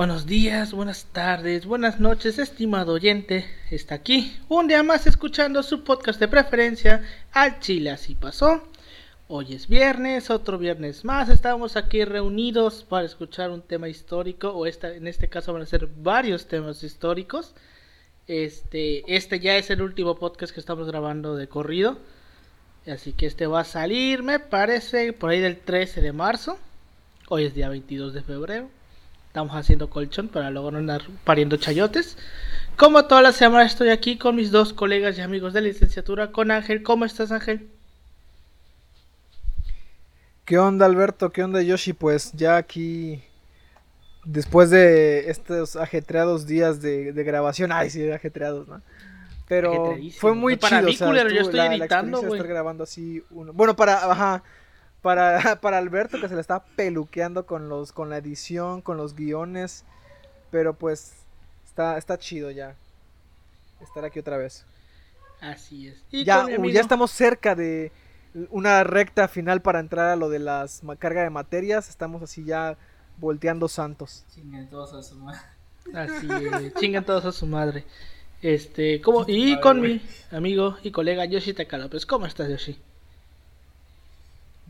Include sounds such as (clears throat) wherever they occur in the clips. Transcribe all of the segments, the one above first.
Buenos días, buenas tardes, buenas noches, estimado oyente. Está aquí un día más escuchando su podcast de preferencia, Al Chile Así Pasó. Hoy es viernes, otro viernes más. Estamos aquí reunidos para escuchar un tema histórico, o esta, en este caso van a ser varios temas históricos. Este, este ya es el último podcast que estamos grabando de corrido. Así que este va a salir, me parece, por ahí del 13 de marzo. Hoy es día 22 de febrero. Estamos haciendo colchón para luego no andar pariendo chayotes. Como toda la semana estoy aquí con mis dos colegas y amigos de licenciatura, con Ángel. ¿Cómo estás, Ángel? ¿Qué onda, Alberto? ¿Qué onda, Yoshi? Pues ya aquí, después de estos ajetreados días de, grabación, ay, sí, ajetreados, ¿no? Pero fue muy chido. Mí, o yo estoy editando, grabando así uno. Bueno, para, ajá, para, (laughs) para Alberto que se le está peluqueando con los con la edición, con los guiones, pero pues está está chido ya estar aquí otra vez. Así es. ya, ya estamos cerca de una recta final para entrar a lo de las carga de materias, estamos así ya volteando santos. Chingan todos a su madre. (laughs) Así es, chingan todos a su madre. Este, como y con mi amigo y colega Yoshi Takala, pues ¿cómo estás Yoshi?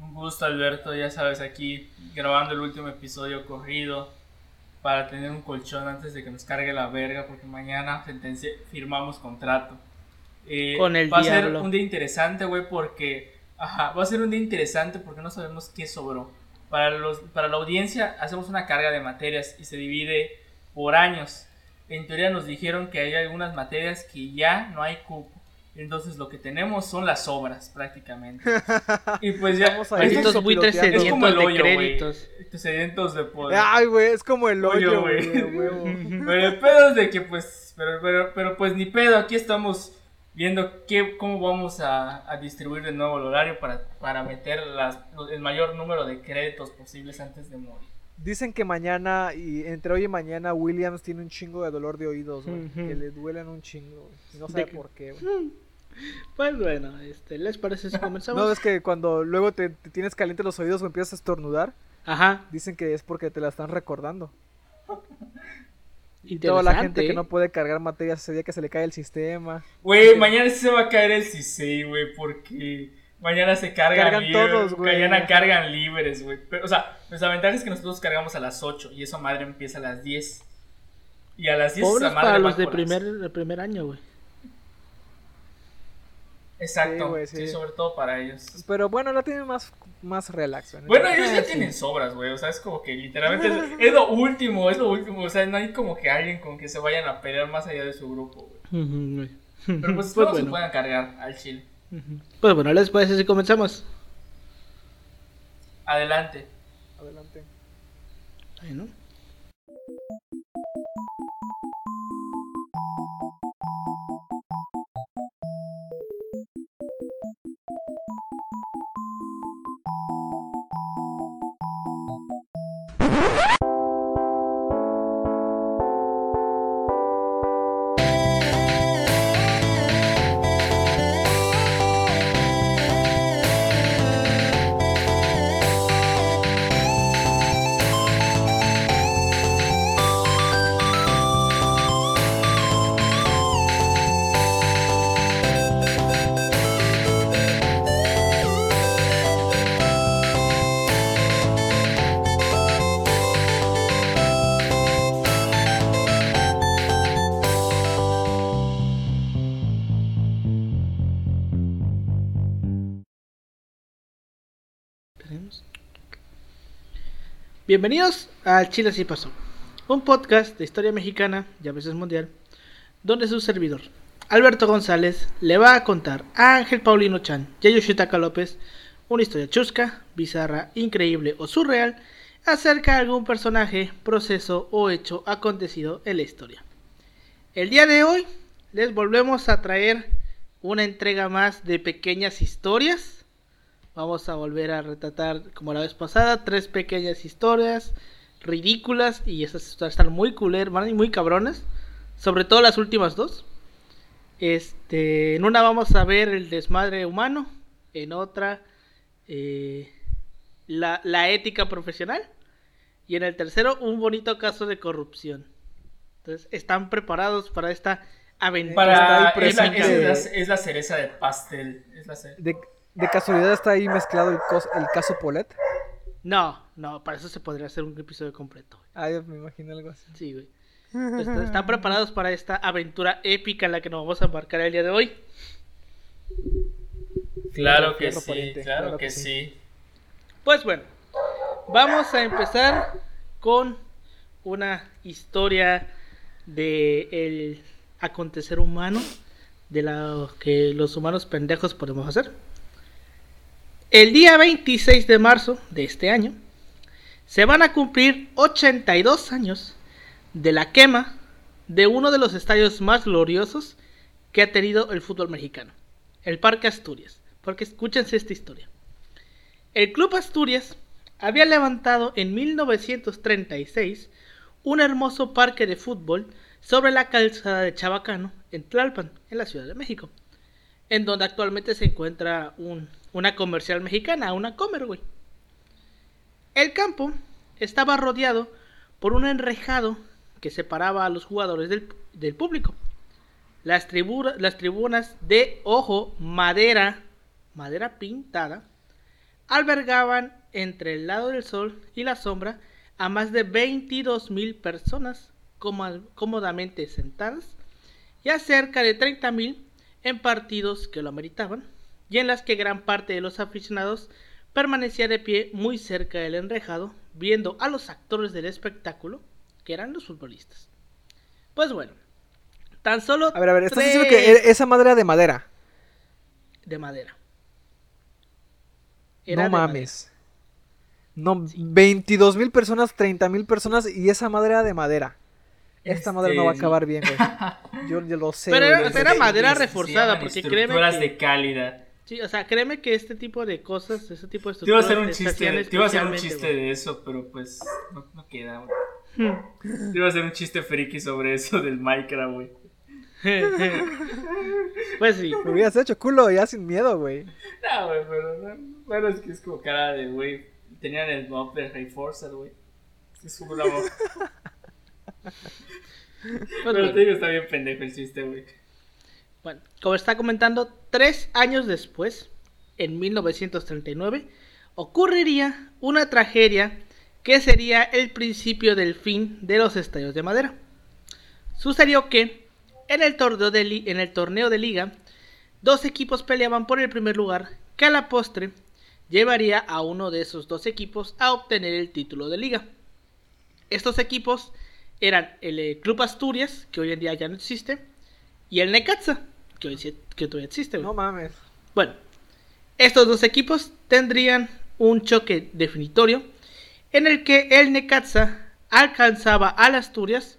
Un gusto Alberto, ya sabes, aquí grabando el último episodio corrido para tener un colchón antes de que nos cargue la verga porque mañana firmamos contrato. Eh, Con el va a ser un día interesante, güey, porque ajá, va a ser un día interesante porque no sabemos qué sobró. Para los para la audiencia hacemos una carga de materias y se divide por años. En teoría nos dijeron que hay algunas materias que ya no hay cupo entonces lo que tenemos son las obras prácticamente. (laughs) Y pues ya Vamos a estos buitres es como el hoyo, güey. Sedientos de poder. Ay, güey, es como el hoyo, güey. (laughs) pero el pedo es de que pues pero, pero, pero pues ni pedo, aquí estamos viendo qué, cómo vamos a, a distribuir de nuevo el horario para, para meter las, el mayor número de créditos posibles antes de morir. Dicen que mañana, y entre hoy y mañana, Williams tiene un chingo de dolor de oídos, güey. Que le duelen un chingo, No sabe por qué, güey. (laughs) Pues bueno, este, ¿les parece si (laughs) comenzamos? no, es que cuando luego te, tienes caliente los oídos o empiezas a estornudar, Ajá. dicen que es porque te la están recordando. (laughs) Y toda la gente que no puede cargar materias ese día que se le cae el sistema. Güey, mañana sí se va a caer el sistema, güey, porque mañana se cargan, cargan todos, güey. Mañana cargan libres, güey. O sea, nuestra ventaja es que nosotros cargamos a las 8 y esa madre empieza a las 10. Y a las 10 Pobres madre para los de primer, de primer año, güey. Exacto, sí, sobre todo para ellos. Pero bueno, la tienen más, más relax. Bueno, ellos ya tienen sobras, güey, o sea, es como que literalmente es, lo último, es lo último, o sea, no hay como que alguien con que se vayan a pelear más allá de su grupo, güey. Pero pues, (laughs) pues se puedan cargar al chile. Pues bueno, ¿les parece si comenzamos? Adelante. Adelante. Ahí, ¿no? Bienvenidos al Chile Así Pasó, un podcast de historia mexicana y a veces mundial, donde su servidor, Alberto González, le va a contar a Ángel Paulino Chan y a Yoshitaka López una historia chusca, bizarra, increíble o surreal acerca de algún personaje, proceso o hecho acontecido en la historia. El día de hoy les volvemos a traer una entrega más de pequeñas historias Vamos a volver a retratar, como la vez pasada, tres pequeñas historias ridículas y esas historias están muy cooler, y muy cabronas. Sobre todo las últimas dos. Este, en una vamos a ver el desmadre humano, en otra eh, la, la, ética profesional Y en el tercero, un bonito caso de corrupción. Entonces, están preparados para esta aventura. Para, es, la, es la- es la cereza del pastel. Es la ce- De, de casualidad está ahí mezclado el, cos- el caso Polet. No, no, para eso se podría hacer un episodio completo. güey. Ah, yo me imagino algo así. Sí, güey. Entonces, están preparados para esta aventura épica en la que nos vamos a embarcar el día de hoy. Claro que sí, pariente, claro, claro que, que sí. Pues bueno, vamos a empezar con una historia de el acontecer humano, de lo que los humanos pendejos podemos hacer. El día 26 de marzo de este año se van a cumplir 82 años de la quema de uno de los estadios más gloriosos que ha tenido el fútbol mexicano, el Parque Asturias. Porque escúchense esta historia. El Club Asturias había levantado en 1936 un hermoso parque de fútbol sobre la calzada de Chabacano, en Tlalpan, en la Ciudad de México, en donde actualmente se encuentra un- una comercial mexicana, una Comer, güey. El campo estaba rodeado por un enrejado que separaba a los jugadores del, del público. Las, tribuna- las tribunas de ojo, madera, madera pintada, albergaban entre el lado del sol y la sombra a más de 22 mil personas cómo- cómodamente sentadas y a cerca de 30 mil en partidos que lo ameritaban y en las que gran parte de los aficionados permanecía de pie muy cerca del enrejado viendo a los actores del espectáculo que eran los futbolistas. Pues bueno, tan solo A ver, a ver, estás diciendo que esa madre era de madera. de madera. no de madera. mames. No, 22 mil personas, 30 mil personas y esa madre era de madera. Esta madre no va a Este, acabar bien, güey. Yo, yo lo sé. Pero era- madera reforzada, porque créeme estructuras que- de calidad. Sí, o sea, créeme que este tipo de cosas, ese tipo de Te iba a hacer un chiste, te iba a hacer un chiste de eso, pero pues no, no queda, güey. güey. Te iba a hacer un chiste friki sobre eso del Minecraft, güey. (laughs) pues sí. Lo hubieras hecho culo ya sin miedo, güey. No, güey, pero no, bueno, es que es como cara de, güey, tenían el mob de Reinforcer, güey. Es como una mob. (laughs) Pues Pero te digo, está bien pendejo el chiste, güey. Bueno, como está comentando, tres años después, en 1939, ocurriría una tragedia que sería el principio del fin de los estadios de madera. Sucedió que en el torneo de, liga, dos equipos peleaban por el primer lugar, que a la postre llevaría a uno de esos dos equipos a obtener el título de liga. Estos equipos eran el eh, Club Asturias, que hoy en día ya no existe, y el Necaxa, que, hoy que todavía existe. güey. No mames. Bueno, estos dos equipos tendrían un choque definitorio en el que el Necaxa alcanzaba al Asturias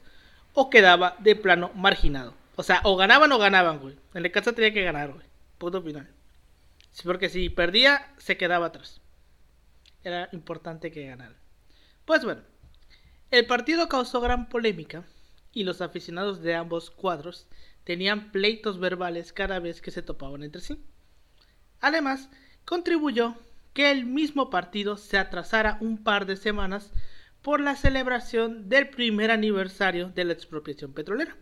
o quedaba de plano marginado. O sea, o ganaban o ganaban, güey. El Necaxa tenía que ganar, güey. Punto final. Porque si perdía, se quedaba atrás. Era importante que ganara. Pues bueno, el partido causó gran polémica y los aficionados de ambos cuadros tenían pleitos verbales cada vez que se topaban entre sí. Además, contribuyó que el mismo partido se atrasara un par de semanas por la celebración del primer aniversario de la expropiación petrolera.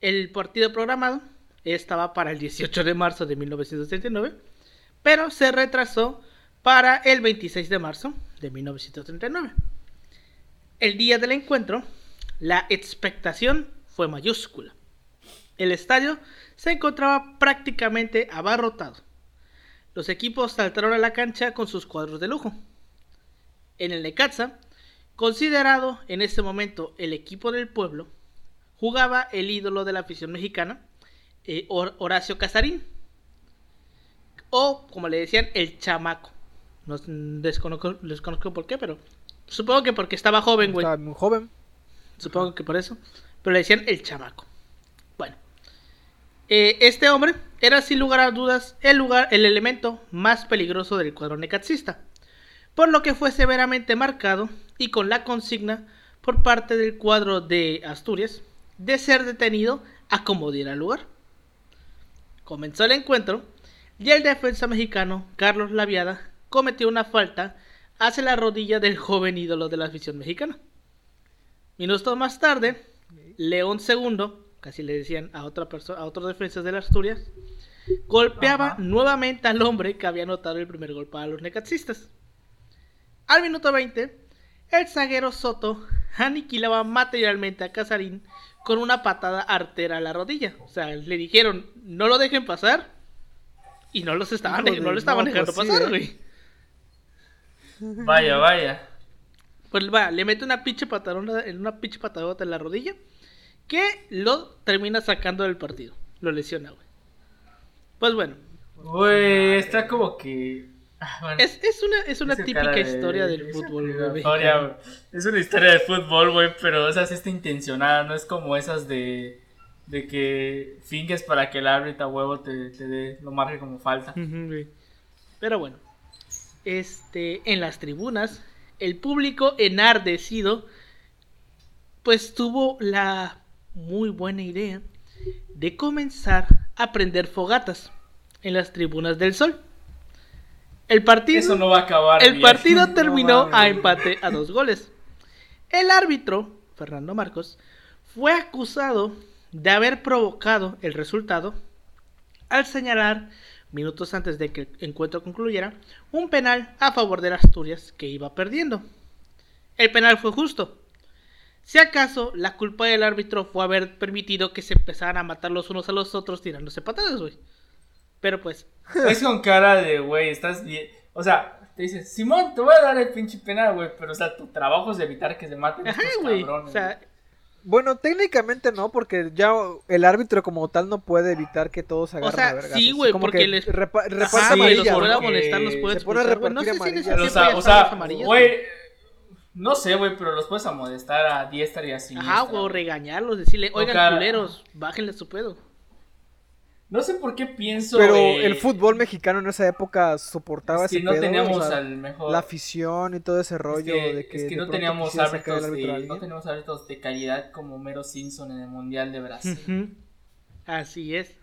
El partido programado estaba para el 18 de marzo de 1939, pero se retrasó para el 26 de marzo de 1939. El día del encuentro, la expectación fue mayúscula. El estadio se encontraba prácticamente abarrotado. Los equipos saltaron a la cancha con sus cuadros de lujo. En el Necaxa, considerado en ese momento el equipo del pueblo, jugaba el ídolo de la afición mexicana, eh, Hor- Horacio Casarín, o como le decían, el chamaco. No desconozco por qué, pero supongo que porque estaba joven, güey. Estaba muy joven. Supongo que por eso. Pero le decían el chamaco. Eh, este hombre era sin lugar a dudas el lugar, el elemento más peligroso del cuadro necaxista. Por lo que fue severamente marcado y con la consigna por parte del cuadro de Asturias de ser detenido a como diera lugar. Comenzó el encuentro y el defensa mexicano Carlos Laviada cometió una falta hacia la rodilla del joven ídolo de la afición mexicana. Minutos más tarde, León II, casi le decían a otra persona, a otros defensas de las Asturias, golpeaba Ajá. nuevamente al hombre que había anotado el primer gol para los necaxistas. Al minuto 20, el zaguero Soto aniquilaba materialmente a Casarín con una patada artera a la rodilla. O sea, le dijeron, no lo dejen pasar. Y no los estaban, no lo estaban no, dejando pues sí, pasar, ¿eh? güey. Vaya, vaya. Pues va, le mete una pinche patadona, en una pinche patadota en la rodilla. Que lo termina sacando del partido. Lo lesiona, güey. Pues bueno, Güey, está como que. Ah, bueno. es, es una, es una típica de- historia del fútbol, güey. historia. Es una historia de fútbol, güey, pero esa sí está intencionada, no es como esas de. De que finges para que el árbitro a huevo te, te dé, lo marque como falta. Pero bueno, este, en las tribunas, el público enardecido, pues tuvo la muy buena idea de comenzar a prender fogatas en las tribunas del sol. El partido, Eso no va a acabar. el bien. partido (laughs) terminó a empate a dos goles. El árbitro, Fernando Marcos, fue acusado de haber provocado el resultado al señalar, minutos antes de que el encuentro concluyera, un penal a favor de las Asturias que iba perdiendo. El penal fue justo. Si acaso la culpa del árbitro fue haber permitido que se empezaran a matar los unos a los otros tirándose patadas, güey. Pero pues, (laughs) Es con cara de, güey, estás bien. O sea, te dice, Simón, te voy a dar el pinche penal, güey. Pero, o sea, tu trabajo es evitar que se maten ajá, estos cabrones. O sea, Bueno, técnicamente no, porque ya el árbitro como tal no puede evitar que todos se O agarren sea, a sí, güey, porque que les- repa- reparte sí, amarilla, los puede molestar, los puede se pone a güey. No sé repartir si o sea, o güey. No sé, güey, pero los puedes amonestar a diestra y a siniestra. Ajá, güey, o regañarlos, decirle, oigan, culeros, bájenle su pedo. No sé por qué pienso. Pero eh, el fútbol mexicano en esa época soportaba es que ese no pedo, teníamos o sea, al mejor. la afición y todo ese rollo es que, de que, es que de no teníamos árbitros árbitro a de, no teníamos árbitros de calidad como Mero Simpson en el Mundial de Brasil. Así es. (laughs)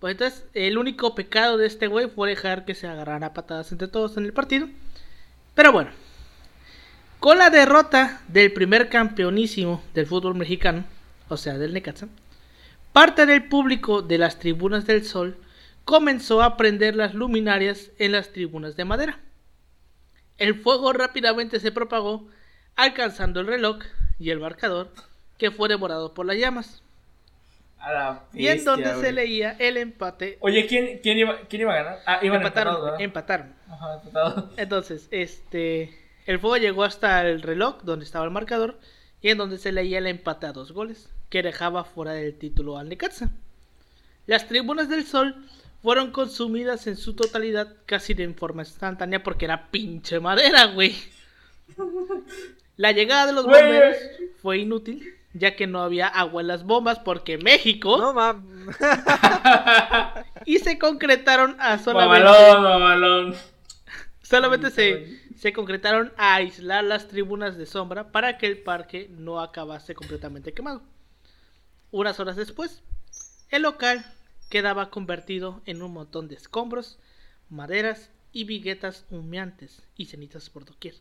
Pues entonces, el único pecado de este güey fue dejar que se agarraran a patadas entre todos en el partido. Pero bueno, con la derrota del primer campeonísimo del fútbol mexicano, o sea, del Necaxa, parte del público de las tribunas del Sol comenzó a prender las luminarias en las tribunas de madera. El fuego rápidamente se propagó, alcanzando el reloj y el marcador, que fue devorado por las llamas. A la Y en donde se leía el empate. Oye, ¿quién, quién, iba, ¿quién iba a ganar? Ah, iban empataron, empataron. Ajá, empatados. Entonces, este. El fuego llegó hasta el reloj donde estaba el marcador. Y en donde se leía el empate a dos goles. Que dejaba fuera del título al Necaxa. Las tribunas del sol fueron consumidas en su totalidad casi de forma instantánea porque era pinche madera, güey. La llegada de los Güey. bomberos fue inútil, ya que no había agua en las bombas porque México No, mam. (laughs) y se concretaron a solamente Mamalón, mamalón. Solamente se, se concretaron a aislar las tribunas de sombra para que el parque no acabase completamente quemado. Unas horas después, el local quedaba convertido en un montón de escombros, maderas y viguetas humeantes y cenizas por doquier.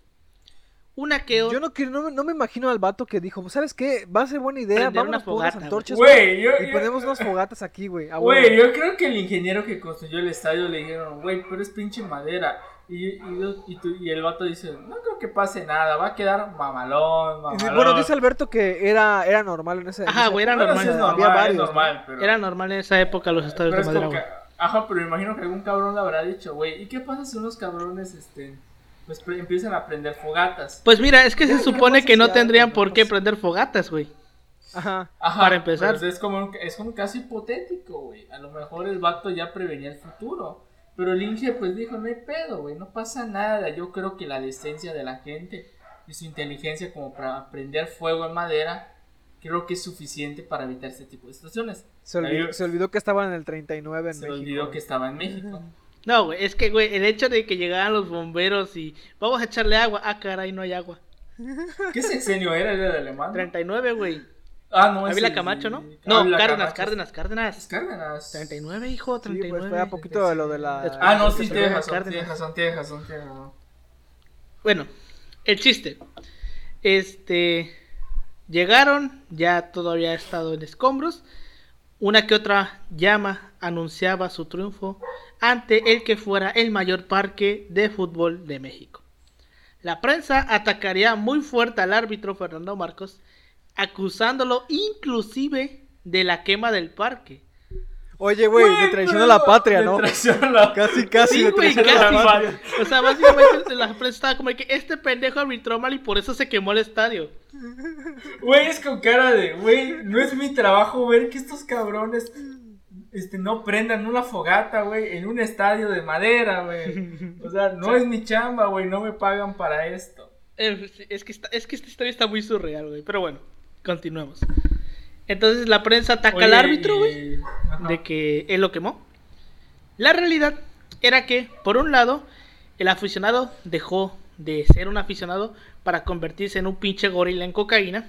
Una que Yo no, quiero- no, me- no me imagino al vato que dijo, ¿sabes qué? Va a ser buena idea, por unas fogata, antorchas Güey, yo, y yo- ponemos unas fogatas aquí, güey. a Güey, huevo". yo creo que el ingeniero que construyó el estadio le dijeron, güey, pero es pinche madera. Y, y, y tú- y el vato dice, no creo que pase nada, va a quedar mamalón, mamalón. Bueno, dice Alberto que era, era normal en Ajá, esa güey, era época, Bueno, normal. sí es normal, había es varios, ¿no? normal, pero... Era normal en esa época los estadios pero de es madera. que-. Ajá, pero imagino que algún cabrón le habrá dicho, güey, ¿y qué pasa si unos cabrones, este, pues empiezan a prender fogatas? Pues mira, es que se ¿qué supone que no tendrían por qué pasa? prender fogatas, güey. Ajá. Ajá, Para empezar. pues es como un, es como un caso hipotético, güey. A lo mejor el vato ya prevenía el futuro. Pero el Inge pues dijo, no hay pedo, güey, no pasa nada. Yo creo que la decencia de la gente y su inteligencia como para prender fuego en madera, creo que es suficiente para evitar este tipo de situaciones. Se olvidó, se que estaban en el 39 en Se México. olvidó que estaba en México. No, güey, es que, güey, el hecho de que llegaran los bomberos y vamos a echarle agua. Ah, caray, no hay agua. ¿Qué sexenio era? ¿Era de alemán? 39, güey. Ah, no, Ávila Camacho, ¿no? Ávila No, Cárdenas, Camacho. Cárdenas, Es Cárdenas. Cárdenas. 39, hijo, Sí, 39. pues fue a poquito de lo de la... Después- Ah, no, sí, tienes de razón, Cárdenas. tienes razón, tienes razón. Bueno, el chiste. Este. Llegaron, ya todavía ha estado en escombros. Una que otra llama anunciaba su triunfo ante el que fuera el mayor parque de fútbol de México. La prensa atacaría muy fuerte al árbitro Fernando Marcos, acusándolo inclusive de la quema del parque. Oye, güey, me traicionó la patria, Me ¿no? traicionó la- Casi, casi Sí, me güey, traicionó la casi. patria. O sea, básicamente la prensa estaba como de que este pendejo arbitró mal y por eso se quemó el estadio. Güey, es con cara de, güey, no es mi trabajo ver que estos cabrones este, no prendan una fogata, güey, en un estadio de madera, güey. O sea, no es mi chamba, güey, no me pagan para esto. Eh, Es que, está- es que esta historia está muy surreal, güey. Pero bueno, continuemos. Entonces la prensa ataca al Oye, árbitro, güey. de que él lo quemó. La realidad era que, por un lado, el aficionado dejó de ser un aficionado para convertirse en un pinche gorila en cocaína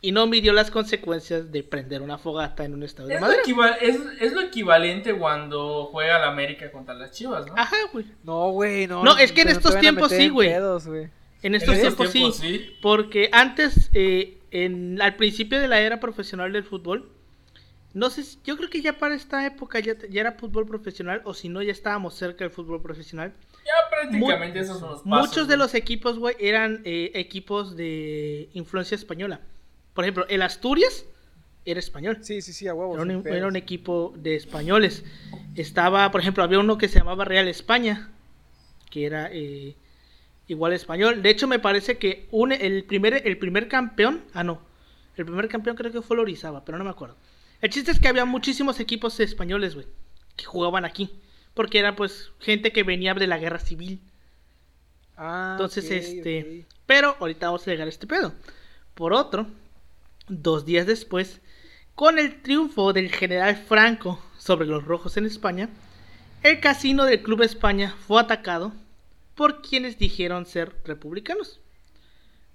y no midió las consecuencias de prender una fogata en un estadio de Es lo, madera. es, es lo equivalente cuando juega la América contra las Chivas, ¿no? Ajá, güey. No, güey, no. No, es que en estos tiempos sí, güey. En estos esos tiempos, sí. Porque antes, eh, en, al principio de la era profesional del fútbol, no sé, si- yo creo que ya para esta época ya, ya era fútbol profesional, o si no, ya estábamos cerca del fútbol profesional. Ya prácticamente esos son los pasos. Muchos de güey. los equipos, güey, eran eh, equipos de influencia española. Por ejemplo, el Asturias era español. Sí, sí, sí, a huevos. Era un, era un equipo de españoles. Estaba, por ejemplo, había uno que se llamaba Real España, que era eh, igual español. De hecho, me parece que un, el, primer, el primer campeón, ah, no, el primer campeón creo que fue Lorizaba, pero no me acuerdo. El chiste es que había muchísimos equipos españoles, güey, que jugaban aquí, porque era pues gente que venía de la guerra civil. Ah, Entonces, este. Pero ahorita vamos a llegar a este pedo. Por otro, dos días después, con el triunfo del general Franco sobre los rojos en España, el casino del Club España fue atacado por quienes dijeron ser republicanos.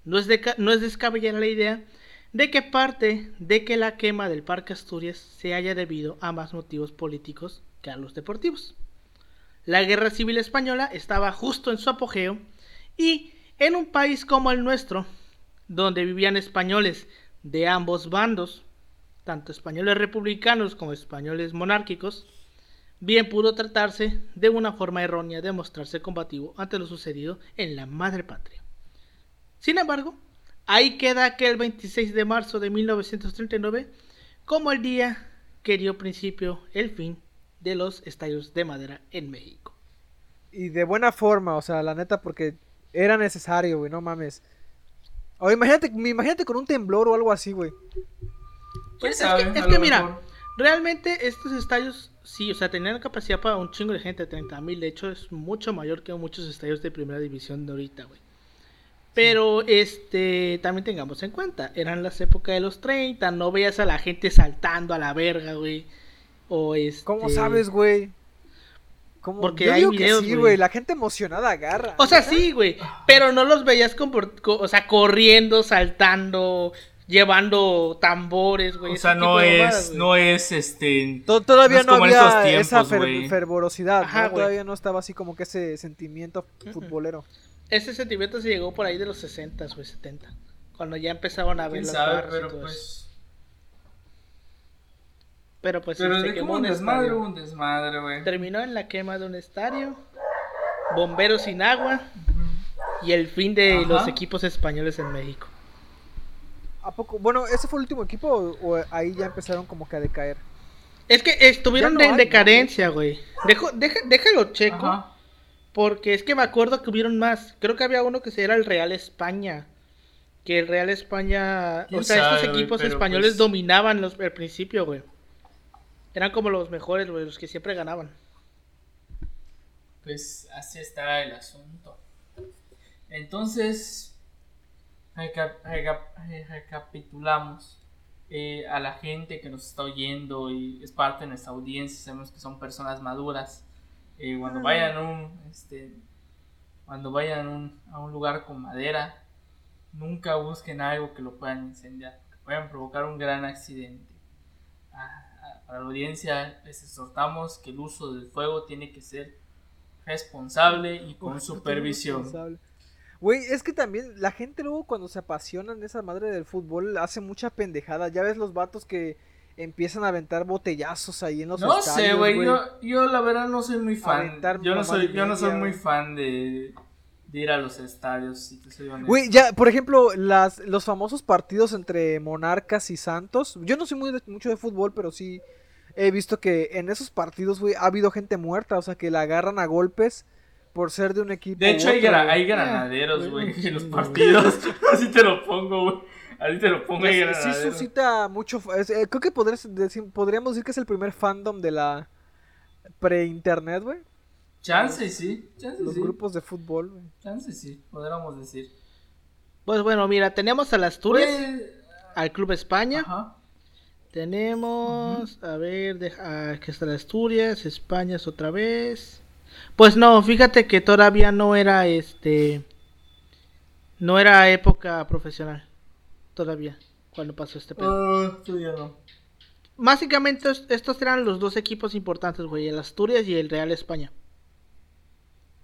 No es, de, descabellar la idea de que parte de que la quema del Parque Asturias se haya debido a más motivos políticos que a los deportivos. La guerra civil española estaba justo en su apogeo y en un país como el nuestro, donde vivían españoles de ambos bandos, tanto españoles republicanos como españoles monárquicos, bien pudo tratarse de una forma errónea de mostrarse combativo ante lo sucedido en la madre patria. Sin embargo, ahí queda aquel 26 de marzo de 1939 como el día que dio principio el fin de los estadios de madera en México. Y de buena forma, o sea, la neta, porque era necesario, güey, no mames. O imagínate, imagínate con un temblor o algo así, güey. ¿Quién es sabe? que, es mira. Realmente estos estadios, sí, o sea, tenían capacidad para un chingo de gente, 30 mil, de hecho es mucho mayor que muchos estadios de primera división de ahorita, güey. Pero, este, también tengamos en cuenta, eran las épocas de los 30, no veías a la gente saltando a la verga, güey. O este... ¿Cómo sabes, güey? ¿Cómo? Porque Yo hay digo que videos, sí, güey. La gente emocionada agarra. O sea, sí, güey, pero no los veías compor- co- o sea, corriendo, saltando, llevando tambores, güey. O sea, tipo no es, mamadas, güey. no es este. To- Todavía No es no, había tiempos, esa fer- güey. fervorosidad, Ajá, ¿no? güey. Todavía no estaba así como que ese sentimiento futbolero. Ese sentimiento se llegó por ahí de los 60 o 70. Cuando ya empezaban a ver ¿Quién las sabe? barras y Pero eso. pues. Pero pues Pero se de que quemó hubo un desmadre, un desmadre, güey. Terminó en la quema de un estadio, bomberos sin agua y el fin de Ajá. los equipos españoles en México. ¿A poco? Bueno, ¿ese fue el último equipo o, o ahí ya empezaron como que a decaer? Es que estuvieron Ya no de- hay, en decadencia, güey. Dejo- deja- déjalo checo. Ajá. Porque es que me acuerdo que hubieron más. Creo que había uno que se era el Real España. Que el Real España. O ¿Quién sea, sabe, estos equipos españoles pues- dominaban los, al principio, güey. Eran como los mejores, güey, los que siempre ganaban. Pues así está el asunto. Entonces, reca- reca- recapitulamos eh, a la gente que nos está oyendo y es parte de nuestra audiencia. Sabemos que son personas maduras. Eh, cuando vayan a un, este, cuando vayan a un, a un lugar con madera, nunca busquen algo que lo puedan incendiar, que puedan provocar un gran accidente. Ah, para la audiencia les exhortamos que el uso del fuego tiene que ser responsable y con supervisión. Güey, es que también la gente luego cuando se apasiona en esa madre del fútbol hace mucha pendejada. Ya ves los vatos que empiezan a aventar botellazos ahí en los No estadios, sé, güey. Yo, yo la verdad no soy muy fan. Yo no soy, yo no soy muy fan de, de ir a los estadios, si te soy honesto. Güey, ya, por ejemplo, las, los famosos partidos entre Monarcas y Santos. Yo no soy muy de- mucho de fútbol, pero sí he visto que en esos partidos, güey, ha habido gente muerta. O sea, que la agarran a golpes por ser de un equipo. De hecho, u hay, otro, gra- güey. hay granaderos, güey, en los partidos. (laughs) Así te lo pongo, güey. Así te lo pongo, hay Sí, sí suscita mucho. eh, creo que podrías decir- podríamos decir que es el primer fandom de la pre-internet, güey. Chance, sí. Chance, Los sí. grupos de fútbol, güey. Chance, sí. Podríamos decir. Pues bueno, mira, tenemos al Asturias, Pues, al Club España. Ajá. Tenemos, a ver, deja, aquí está el Asturias, España es otra vez. Pues no, fíjate que todavía no era este, no era época profesional, todavía, cuando pasó este pedo. Tú ya no. Básicamente es- estos eran los dos equipos importantes, güey, el Asturias y el Real España.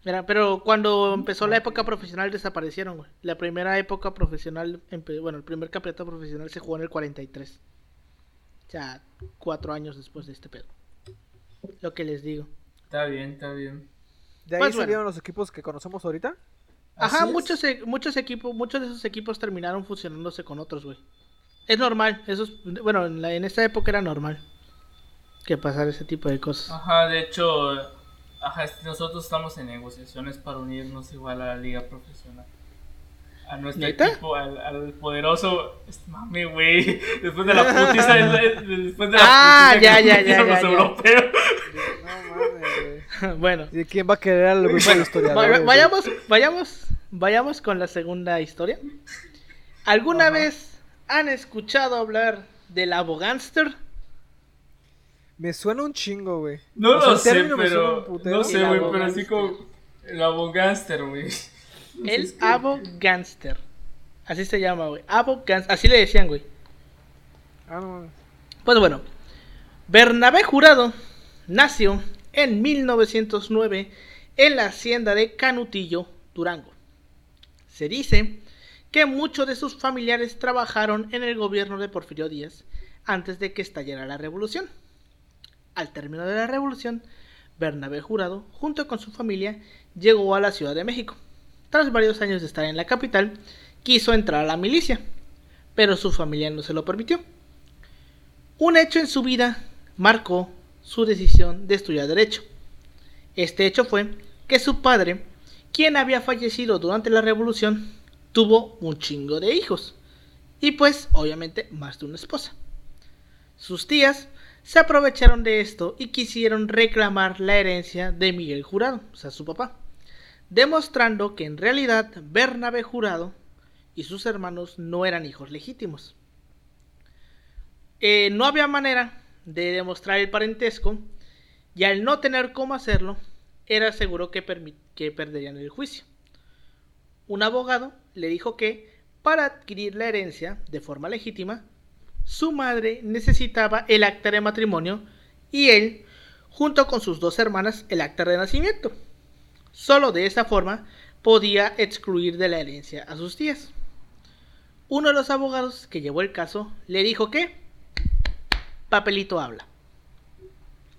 Era, pero cuando empezó la época profesional desaparecieron, güey. La primera época profesional, bueno, el primer campeonato profesional se jugó en el 43. O sea, cuatro años después de este pedo. Lo que les digo. Está bien, está bien. De ahí Pues bueno. salieron los equipos que conocemos ahorita. Ajá, muchos, e- muchos equipos, muchos de esos equipos terminaron fusionándose con otros, güey. Es normal, eso es, bueno, en, la- en esta época era normal que pasara ese tipo de cosas. Ajá, de hecho, ajá, nosotros estamos en negociaciones para unirnos igual a la liga profesional. A nuestro ¿Neta? equipo, al, al poderoso. Mami, güey. Después de la putiza. (laughs) después de la Ah, putiza ya, que ya, ya, ya, los ya. europeos. No. (laughs) bueno, ¿Y quién va a querer al grupo de historiadores? vayamos, vayamos, vayamos con la segunda historia. ¿Alguna Ajá. vez han escuchado hablar del abogánster? Me suena un chingo, güey. No O sea, lo sé, pero. No sé, güey, pero así como. El abogánster, güey. El abogánster. Así se llama, güey. Abogánster. Así le decían, güey. Ah, no. Pues bueno, Bernabé Jurado nació en 1909 en la hacienda de Canutillo, Durango. Se dice que muchos de sus familiares trabajaron en el gobierno de Porfirio Díaz antes de que estallara la revolución. Al término de la revolución, Bernabé Jurado, junto con su familia, llegó a la Ciudad de México. Tras varios años de estar en la capital, quiso entrar a la milicia, pero su familia no se lo permitió. Un hecho en su vida marcó su decisión de estudiar derecho. Este hecho fue que su padre, quien había fallecido durante la revolución, tuvo un chingo de hijos y pues obviamente más de una esposa. Sus tías se aprovecharon de esto y quisieron reclamar la herencia de Miguel Jurado, o sea, su papá, demostrando que en realidad Bernabé Jurado y sus hermanos no eran hijos legítimos. Eh, no había manera de demostrar el parentesco y al no tener cómo hacerlo, era seguro que, que perderían el juicio. Un abogado le dijo que para adquirir la herencia de forma legítima, su madre necesitaba el acta de matrimonio y él, junto con sus dos hermanas, el acta de nacimiento. Solo de esa forma podía excluir de la herencia a sus tías. Uno de los abogados que llevó el caso le dijo que papelito habla.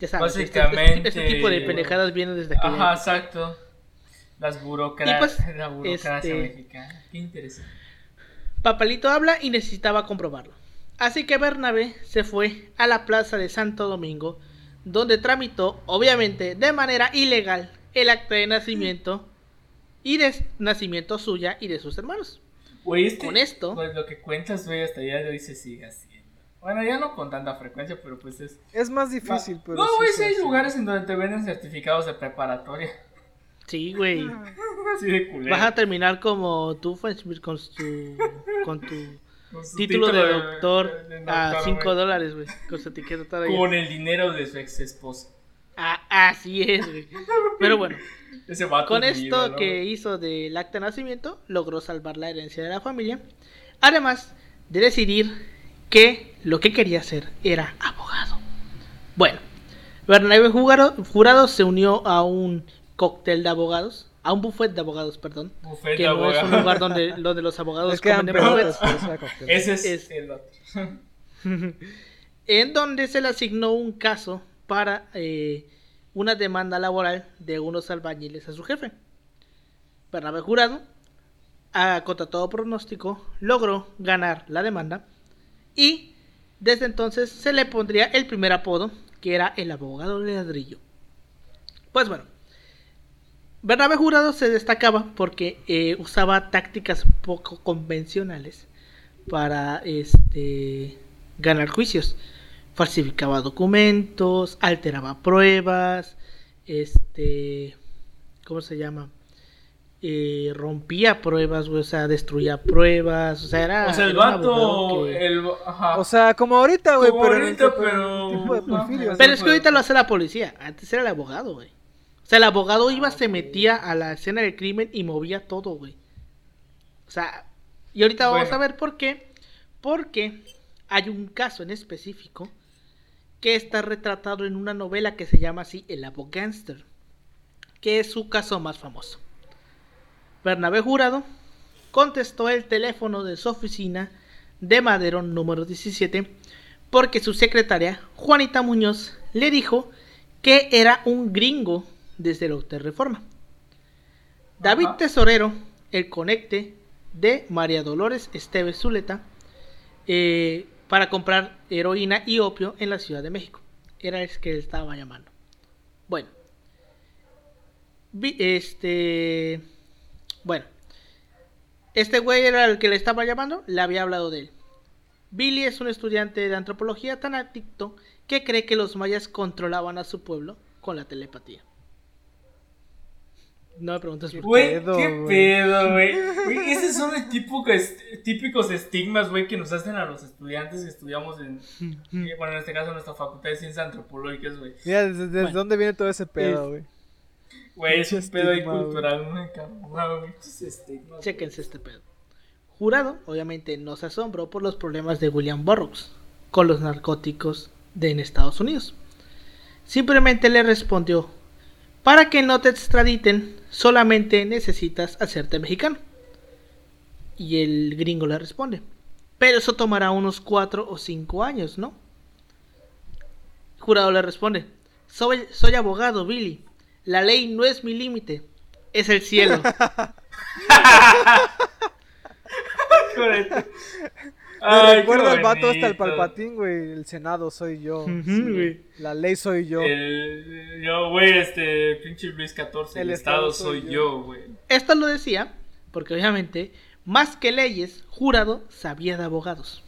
Ya sabes, este- este, Básicamente- este tipo de pendejadas vienen desde aquella Ajá, exacto. Las burocracias. Pues, (laughs) la burocracia este- mexicana. Qué interesante. Papelito habla y necesitaba comprobarlo. Así que Bernabé se fue a la plaza de Santo Domingo, donde tramitó, obviamente de manera ilegal, el acta de nacimiento y de nacimiento suya y de sus hermanos. Güey, este, Con esto- Pues lo que cuentas, güey, hasta de hoy se sigue haciendo. Bueno, ya no con tanta frecuencia, pero pues es. Es más difícil, pero. no, güey, sí hay lugares en donde te venden certificados de preparatoria. Sí, güey. Así de culero. Vas a terminar como tú, Frenchmir, con tu, con tu Con título de doctor de a doctor, 5 güey. dólares, güey. Con su etiqueta todavía. Con el dinero de su ex esposo. Ah, así es, güey. Pero bueno. (laughs) Ese vato Con es esto vida, ¿no? que hizo del acta de nacimiento, logró salvar la herencia de la familia. Además de decidir que lo que quería hacer era abogado. Bueno, Bernabé Jurado, Jurado se unió a un cóctel de abogados a un buffet de abogados, perdón, Buffet que de no es un abogados. lugar donde, donde los abogados Es que comen pelotas. Ese es, Es- el otro. (laughs) en donde se le asignó un caso para eh, una demanda laboral de unos albañiles a su jefe. Bernabé Jurado, a contra todo pronóstico, logró ganar la demanda y desde entonces se le pondría el primer apodo, que era el abogado de ladrillo. Pues bueno, Bernabé Jurado se destacaba porque eh, usaba tácticas poco convencionales para este ganar juicios. Falsificaba documentos, alteraba pruebas, este, ¿cómo se llama? Eh, rompía pruebas, güey, o sea, destruía pruebas, o sea, era, O sea, el vato. que- El, ajá. O sea, como ahorita, güey, Como pero ahorita, pero- (laughs) tipo de. Pero es que ahorita lo hace la policía, antes era el abogado, güey. O sea, el abogado iba, se metía a la escena del crimen y movía todo, güey. O sea, y ahorita vamos Bueno. a ver por qué. Porque hay un caso en específico que está retratado en una novela que se llama así El Abogánster, que es su caso más famoso. Bernabé Jurado contestó el teléfono de su oficina de Madero número 17 porque su secretaria, Juanita Muñoz, le dijo que era un gringo desde la Hotel Reforma. David Ajá. Tesorero, el conecte de María Dolores Esteves Zuleta, eh, para comprar heroína y opio en la Ciudad de México. Era el que él estaba llamando. Bueno. Vi- Este. Bueno. Este güey era el que le estaba llamando, le había hablado de él. Billy es un estudiante de antropología tan adicto que cree que los mayas controlaban a su pueblo con la telepatía. No me preguntes por qué. Güey, pedo, qué (laughs) pedo, güey. Esos son los típicos, típicos estigmas, güey, que nos hacen a los estudiantes que estudiamos en, eh, bueno, en este caso en nuestra facultad de ciencias antropológicas, güey. Mira, ¿desde, desde Bueno. dónde viene todo ese pedo, Es- güey? Güey, es un pedo ahí cultural, güey. Estigmas. Chéquense este pedo. Jurado, obviamente, no se asombró por los problemas de William Burroughs con los narcóticos de en Estados Unidos. Simplemente le respondió, para que no te extraditen, solamente necesitas hacerte mexicano. Y el gringo le responde, pero eso tomará unos 4 o 5 años, ¿no? Jurado le responde, soy, soy abogado, Billy. La ley no es mi límite, es el cielo. (laughs) Me Ay, recuerda al vato hasta el bonito. palpatín, güey. El senado soy yo. Ujú, Sí, güey. La ley soy yo. El, yo, güey, este, pinche Luis XIV, el, El estado estado soy soy yo, güey. Esto lo decía porque obviamente, más que leyes, Jurado sabía de abogados.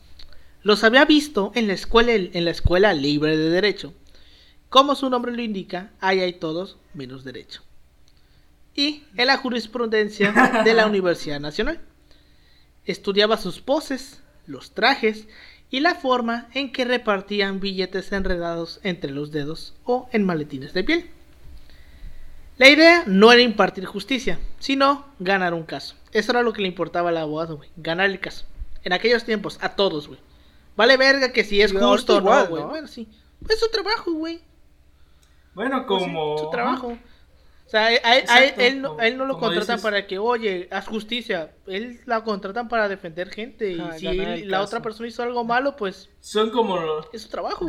Los había visto en la escuela, en la escuela libre de derecho. Como su nombre lo indica, ahí hay todos menos derecho. Y en la jurisprudencia de la (laughs) Universidad Nacional. Estudiaba sus poses, los trajes y la forma en que repartían billetes enredados entre los dedos o en maletines de piel. La idea no era impartir justicia, sino ganar un caso. Eso era lo que le importaba al abogado, güey. Ganar el caso. En aquellos tiempos, a todos, güey. Vale verga que si es justo o no, güey. ¿no? Bueno, sí. Es su trabajo, güey. Bueno, Pues sí, como. su trabajo. O sea, a, a- a- Exacto, él, no, él no lo contratan dices. para que, oye, haz justicia. Él la contratan para defender gente. Y si la otra persona hizo algo malo, pues Son como los. es su trabajo.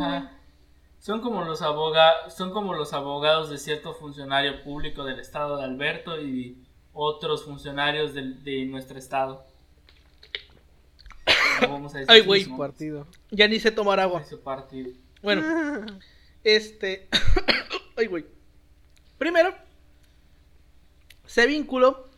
Son como los abogados, son como los abogados de cierto funcionario público del estado de Alberto y otros funcionarios del- de, nuestro estado. (coughs) No vamos a decir Ay, güey. Partido. Ya ni sé tomar agua. de su partido. Bueno, (laughs) este. (coughs) Ay, güey. Primero, se vinculó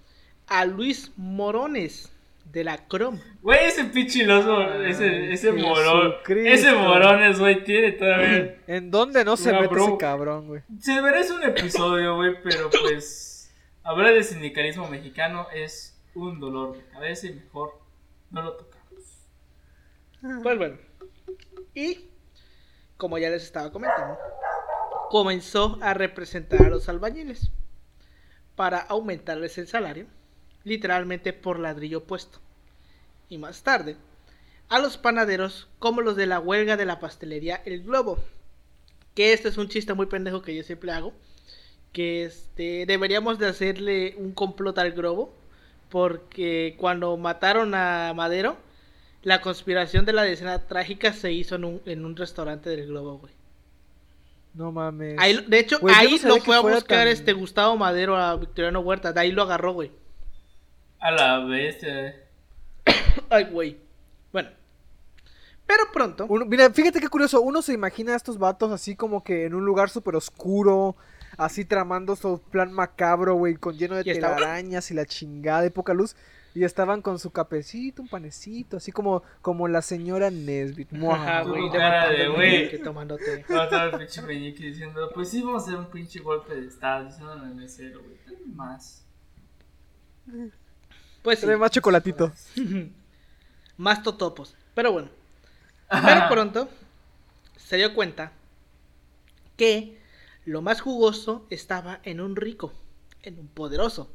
a Luis Morones de la Crom. Güey, ese pichiloso, ese, ese morón, ese morones, güey, tiene todavía... (clears throat) ¿En dónde no se mete bro- ese cabrón, güey? Se merece un episodio, güey, pero pues hablar de sindicalismo mexicano es un dolor de cabeza y mejor no lo tocamos. Pues bueno. Y, como ya les estaba comentando, comenzó a representar a los albañiles para aumentarles el salario, literalmente por ladrillo puesto. Y más tarde, a los panaderos como los de la huelga de la pastelería El Globo. Que este es un chiste muy pendejo que yo siempre hago. que este deberíamos de hacerle un complot al globo porque cuando mataron a Madero la conspiración de la decena trágica se hizo en un, en un restaurante del globo, güey. No mames. Ahí de hecho, no ahí lo fue a buscar tan- este Gustavo Madero a Victoriano Huerta, de ahí lo agarró, güey. A la bestia. eh. (coughs) Ay, güey. Bueno. Pero pronto. Uno- mira, fíjate qué curioso. Uno se imagina a estos vatos así como que en un lugar súper oscuro, así tramando su plan macabro, güey, con lleno de Y telarañas y la chingada de poca luz. Y estaban con su capecito, un panecito, así como, como la señora Nesbit. Ajá, güey. Cara de, güey. tomándote. No, estaba el pinche meñique diciendo, pues sí, vamos a hacer un pinche golpe de estado. Diciendo en el mesero, güey. Dale más. Pues sí. Trae más chocolatito. (laughs) Más totopos. Pero bueno. Pero pronto se dio cuenta que lo más jugoso estaba en un rico, en un poderoso,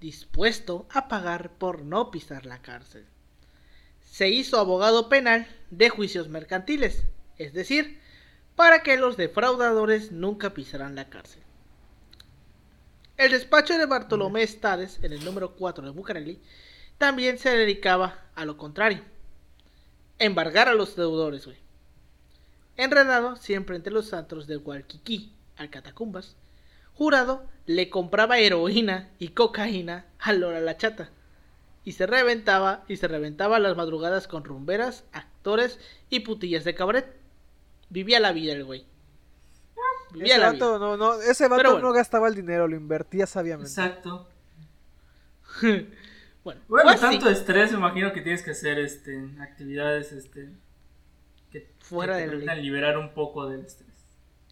dispuesto a pagar por no pisar la cárcel. Se hizo abogado penal de juicios mercantiles, es decir, para que los defraudadores nunca pisaran la cárcel. El despacho de Bartolomé Estades, en el número 4 de Bucareli, también se dedicaba a lo contrario. Embargar a los deudores, güey. Enredado siempre entre los santos de Gualquiquí a catacumbas, Jurado le compraba heroína y cocaína a Lora la Chata. Y se reventaba y se reventaba las madrugadas con rumberas, actores y putillas de cabaret. Vivía la vida el güey. Vivía Ese la vato, no, no, ese vato bueno. no gastaba el dinero, lo invertía sabiamente. Exacto. vida. (laughs) bueno, Bueno, pues sí, tanto estrés, me imagino que tienes que hacer este, actividades este, que, Fuera que de te ley. liberar un poco del estrés.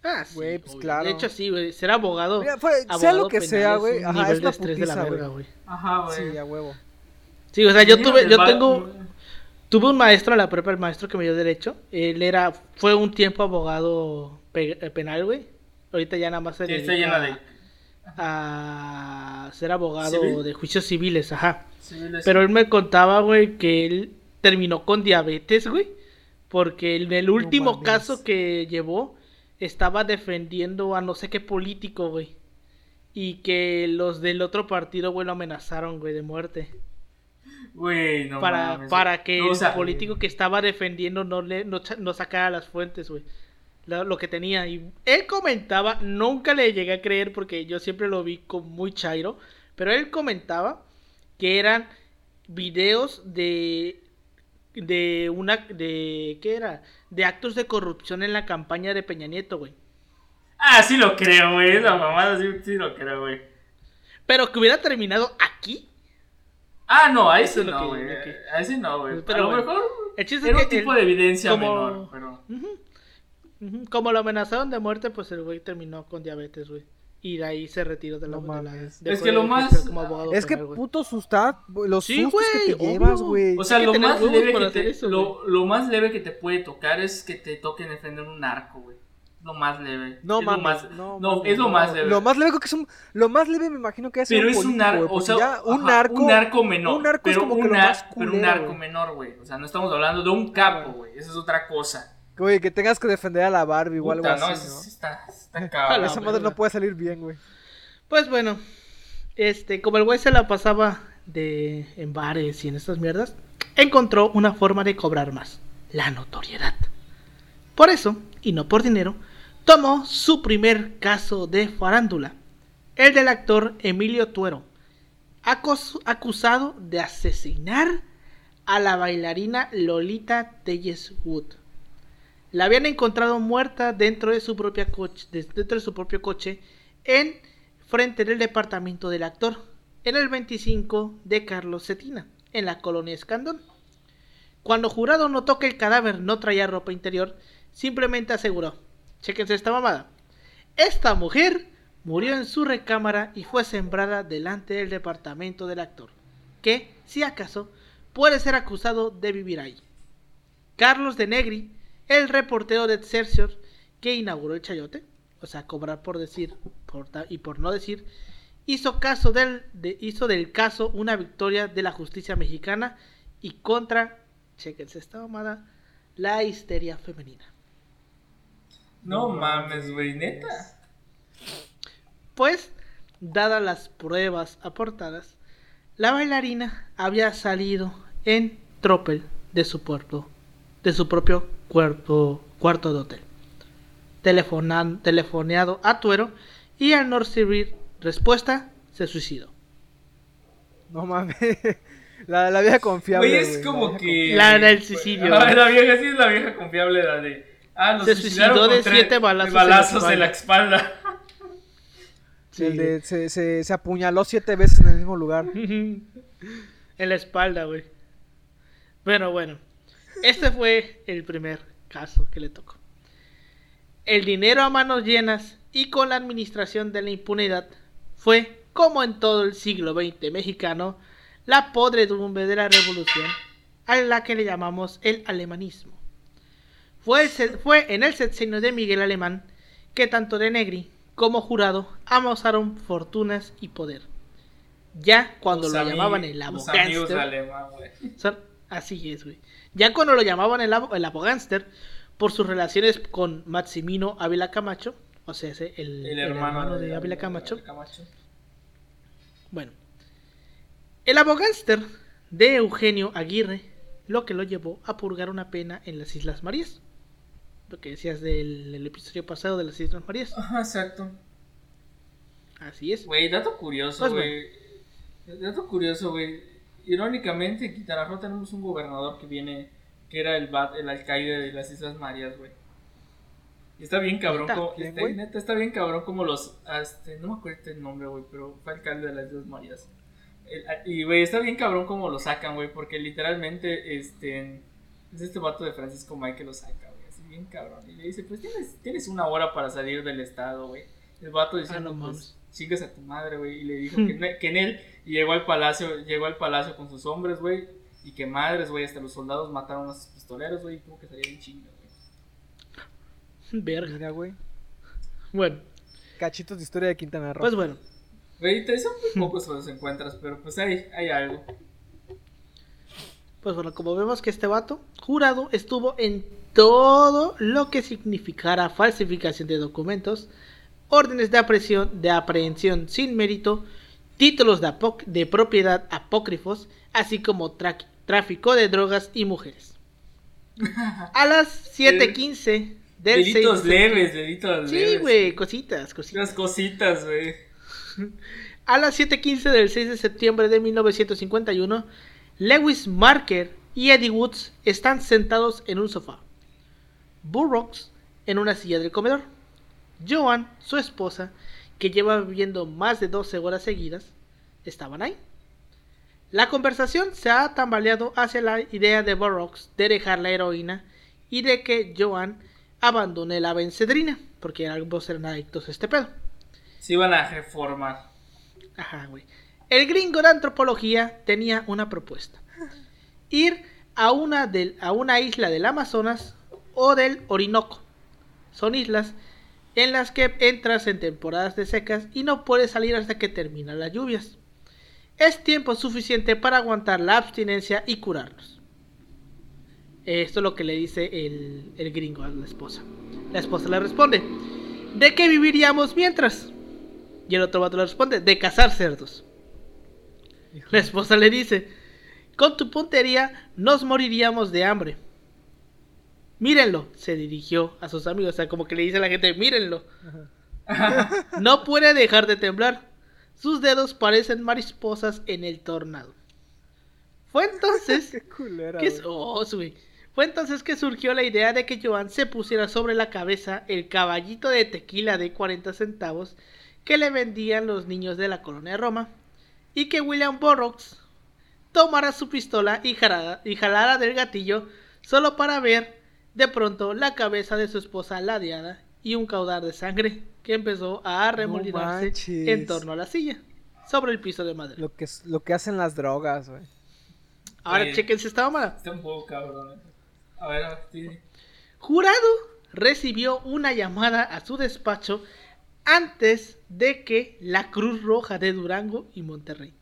Ah, sí, Güey, pues, obvio. claro. De hecho, sí, güey. Ser abogado. Mira, fue- sea lo que penal sea, güey, ajá, nivel es de estrés de la verga, güey. Ajá, güey. Sí, a huevo. Sí, o sea, yo tuve, yo tengo, tuve un maestro en la prepa, el maestro que me dio derecho. Él era, fue un tiempo abogado pe- eh, penal, güey. Ahorita ya nada más se Sí, está dedica llena de a ser abogado ¿Civil? de juicios civiles, ajá. civiles. Pero él me contaba, güey, que él terminó con diabetes, güey. Porque en el último caso que llevó, estaba defendiendo a no sé qué político, güey. Y que los del otro partido, güey, lo amenazaron, güey, de muerte. Güey, no para, mames. para que No, el político que estaba defendiendo no, le, no, no sacara las fuentes, güey. Lo, lo que tenía. Y él comentaba, nunca le llegué a creer porque yo siempre lo vi como muy chairo. Pero él comentaba que eran videos de de una de qué era de actos de corrupción en la campaña de Peña Nieto güey Ah, sí lo creo, güey. Esa mamada sí, sí lo creo, güey. pero que hubiera terminado aquí Ah, no, ahí Eso sí es lo no, que- güey. Ahí sí no, güey. Pero a lo bueno, mejor el chiste era un tipo de evidencia como- menor, pero... Como lo amenazaron de muerte, pues el güey terminó con diabetes, güey. Y de ahí se retiró de la... No de la- dejó Es que lo de más- ejercer como abogado Es que penal, puto sustar los Sí, sustos que te güey, llevas, güey. O sea, lo más, leve que te, eso, lo, lo más leve que te puede tocar es que te toquen defender un narco, güey. Lo más leve. No es mames, más- no, no, mames, es lo no. más leve. Lo más leve que es un, lo más leve me imagino que es pero un es un güey, o sea, ya un ajá, narco, un narco menor. un narco es pero que un lo Pero güey. menor, güey. O sea, no estamos hablando de un capo, güey. Eso es otra cosa. Güey, que tengas que defender a la Barbie o algo Puta, así, no, ¿no? eso sí está, está (laughs) cabrón. Esa madre no puede salir bien, güey. Pues bueno, este, como el güey se la pasaba de en bares y en estas mierdas, encontró una forma de cobrar más, la notoriedad. Por eso, y no por dinero, tomó su primer caso de farándula, el del actor Emilio Tuero, acusado de asesinar a la bailarina Lolita Telles Wood. La habían encontrado muerta dentro de su coche, de- dentro de su propio coche en frente del departamento del actor, en el 25 de Carlos Cetina, en la colonia Escandón. Cuando Jurado notó que el cadáver no traía ropa interior, simplemente aseguró, chequense esta mamada, esta mujer murió en su recámara y fue sembrada delante del departamento del actor, que, si acaso, puede ser acusado de vivir ahí. Carlos de Negri, el reportero de Excelsior que inauguró el chayote, o sea, cobrar por decir por y por no decir, hizo, caso del, de- hizo del caso una victoria de la justicia mexicana y contra, chequense esta mamada, la histeria femenina. No mames, güey, neta. Pues, dadas las pruebas aportadas, la bailarina había salido en tropel de su puerto, de su propio cuerpo, cuarto de hotel. Telefonan, telefoneado a Tuero y al no recibir respuesta, se suicidó. No mames. (laughs) La, la vieja confiable. Güey, es como vieja que. La del suicidio. Ah, la vieja, sí es la vieja confiable, la de. Ah, Se suicidaron suicidó de con tres siete balazos balazos en en la la espalda. Sí. El de- se, se, se apuñaló siete veces en el mismo lugar. (laughs) en la espalda, güey. Bueno, bueno. Este fue el primer caso que le tocó. El dinero a manos llenas y con la administración de la impunidad fue, como en todo el siglo XX mexicano, la podredumbre de la revolución a la que le llamamos el alemanismo. Fue, el fue en el sexenio de Miguel Alemán que tanto de Negri como jurado amasaron fortunas y poder. Ya cuando Los lo llamaban el son- así es, güey. Ya cuando lo llamaban el, el abogánster por sus relaciones con Maximino Ávila Camacho, o sea, ese, el, El el hermano, de Ávila Camacho. Camacho. Bueno, el abogánster de Eugenio Aguirre, lo que lo llevó a purgar una pena en las Islas Marías. Lo que decías del el episodio pasado de las Islas Marías. Ajá, exacto. Así es. Güey, dato curioso, Pues güey. Dato curioso, güey. Irónicamente, en Quintana Roo tenemos un gobernador que viene, que era el, bat- el alcaide de las Islas Marías, güey. Y está bien cabrón, ¿Neta? como, ¿Quién, está, neta, está bien cabrón como los, este, no me acuerdo el nombre, güey, pero fue alcalde de las Islas Marías. El- a- y, güey, está bien cabrón como lo sacan, güey, porque literalmente, este, es este vato de Francisco Mike que lo saca, güey, así bien cabrón. Y le dice, pues tienes, tienes una hora para salir del estado, güey. El vato diciendo, Ah, no pues, chingas a tu madre, güey. Y le dijo que, en- que en él y llegó al palacio, llegó al palacio con sus hombres, güey. Y que madres, güey, hasta los soldados mataron a sus pistoleros, güey. Y tuvo que salir en chinga, güey. Verga. Güey. Bueno, Cachitos de historia de Quintana Roo. pues bueno. Güey, te son muy pocos los encuentras, pero pues hay, hay algo. Pues bueno, como vemos que este vato, jurado, estuvo en todo lo que significara falsificación de documentos, órdenes de aprehensión, de aprehensión sin mérito, títulos de, apoc- de propiedad apócrifos, así como tráfico de drogas y mujeres. (laughs) A las 7.15 del 6 Delitos de leves, delitos leves. Sí, güey, cositas, cositas. Unas cositas, güey. A las 7:15 del 6 de septiembre de 1951, Lewis Marker y Eddie Woods están sentados en un sofá. Burroughs en una silla del comedor. Joan, su esposa, que lleva viviendo más de 12 horas seguidas, estaban ahí. La conversación se ha tambaleado hacia la idea de Burroughs de dejar la heroína y de que Joan abandone la bencedrina, porque ambos eran adictos a este pedo. Se iban a reformar. Ajá, güey. El gringo de antropología tenía una propuesta. Ir a una, del, a una isla del Amazonas o del Orinoco. Son islas en las que entras en temporadas de secas y no puedes salir hasta que terminan las lluvias. Es tiempo suficiente para aguantar la abstinencia y curarnos. Esto es lo que le dice el, el gringo a la esposa. La esposa le responde, ¿de qué viviríamos mientras? Y el otro vato le responde, de cazar cerdos. La esposa le dice, con tu puntería nos moriríamos de hambre. Mírenlo, se dirigió a sus amigos, o sea, como que le dice a la gente, mírenlo. No puede dejar de temblar. Sus dedos parecen mariposas en el tornado. Fue entonces (laughs) Qué culera. que, oh. Fue entonces que surgió la idea de que Joan se pusiera sobre la cabeza el caballito de tequila de 40 centavos que le vendían los niños de la colonia de Roma y que William Burroughs tomara su pistola y jalara, y jalara del gatillo solo para ver de pronto la cabeza de su esposa ladeada y un caudal de sangre que empezó a remolinarse manches. en torno a la silla sobre el piso de madera. Lo que, es- lo que hacen las drogas, güey. Ahora Oye. chequense esta mamada. Está un poco cabrón. eh. A ver, a ver, sí. Jurado recibió una llamada a su despacho antes de que la Cruz Roja de Durango y Monterrey.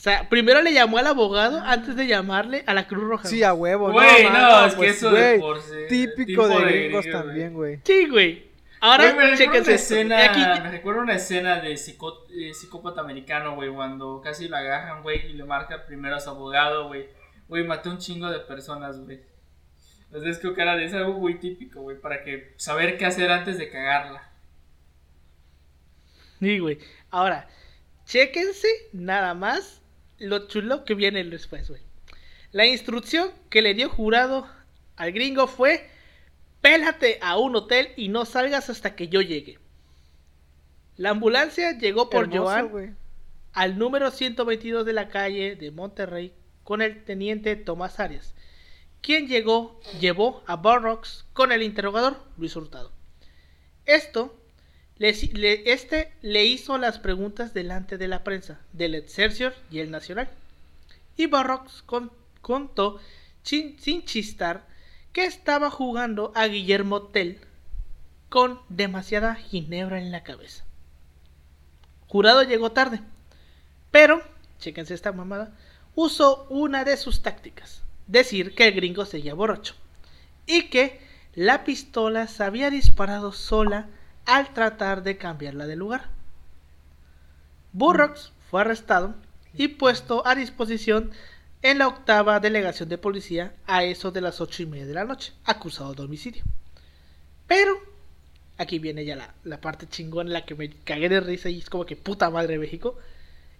O sea, primero le llamó al abogado antes de llamarle a la Cruz Roja. Sí, a huevo. Güey, no, mano, es que pues, eso de güey, por sí, Típico de gringos gringo, también, güey. Sí, güey. Ahora, Güey, me recuerda chéquense una escena, Aquí- me recuerda una escena de psicó- eh, psicópata americano, güey, cuando casi lo agarran, güey, y le marca primero a su abogado, güey. Güey, maté un chingo de personas, güey. Entonces creo que era de es algo muy típico, güey, para que saber qué hacer antes de cagarla. Sí, güey. Ahora, chéquense nada más lo chulo que viene después, güey. La instrucción que le dio jurado al gringo fue: pélate a un hotel y no salgas hasta que yo llegue. La ambulancia llegó por Hermoso, Joan al número 122 de la calle de Monterrey con el teniente Tomás Arias, quien llegó, llevó a Burroughs con el interrogador Luis Hurtado. Esto, le, este le hizo las preguntas delante de la prensa, del Excelsior y el Nacional. Y con- contó, sin, sin chistar, que estaba jugando a Guillermo Tell con demasiada ginebra en la cabeza. Jurado llegó tarde, pero, chéquense esta mamada, usó una de sus tácticas, decir que el gringo seguía borracho y que la pistola se había disparado sola al tratar de cambiarla de lugar. Burroughs fue arrestado y puesto a disposición en la octava delegación de policía a eso de las ocho y media de la noche, acusado de homicidio. Pero, aquí viene ya la, parte chingona en la que me cagué de risa y es como que puta madre México.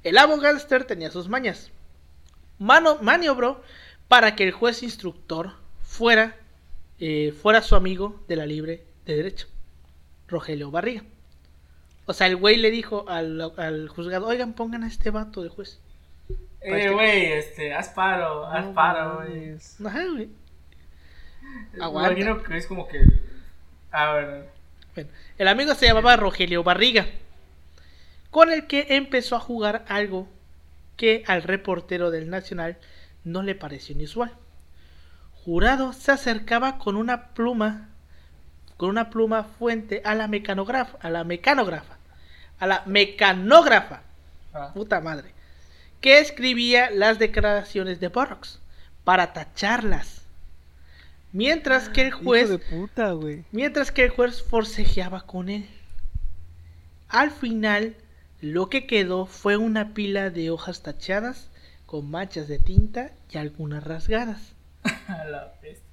El abogánster tenía sus mañas. Mano, maniobró para que el juez instructor fuera, eh, fuera su amigo de la libre de derecho, Rogelio Barriga. O sea, el güey le dijo al, al juzgado, oigan, pongan a este vato de juez. Eh, güey, este, haz paro, haz No paro, güey. Ajá, güey. Me Aguanta. imagino que es como que. A ver. Bueno, el amigo se llamaba Rogelio Barriga, con el que empezó a jugar algo que al reportero del Nacional no le pareció inusual. Jurado se acercaba con una pluma, con una pluma fuente a la mecanógrafa, a la mecanógrafa, a la mecanógrafa, Ah. puta madre, que escribía las declaraciones de Burroughs para tacharlas. Mientras que el Hijo juez de puta, güey. mientras que el juez forcejeaba con él. Al final, lo que quedó fue una pila de hojas tachadas con manchas de tinta y algunas rasgadas. (laughs) A la bestia.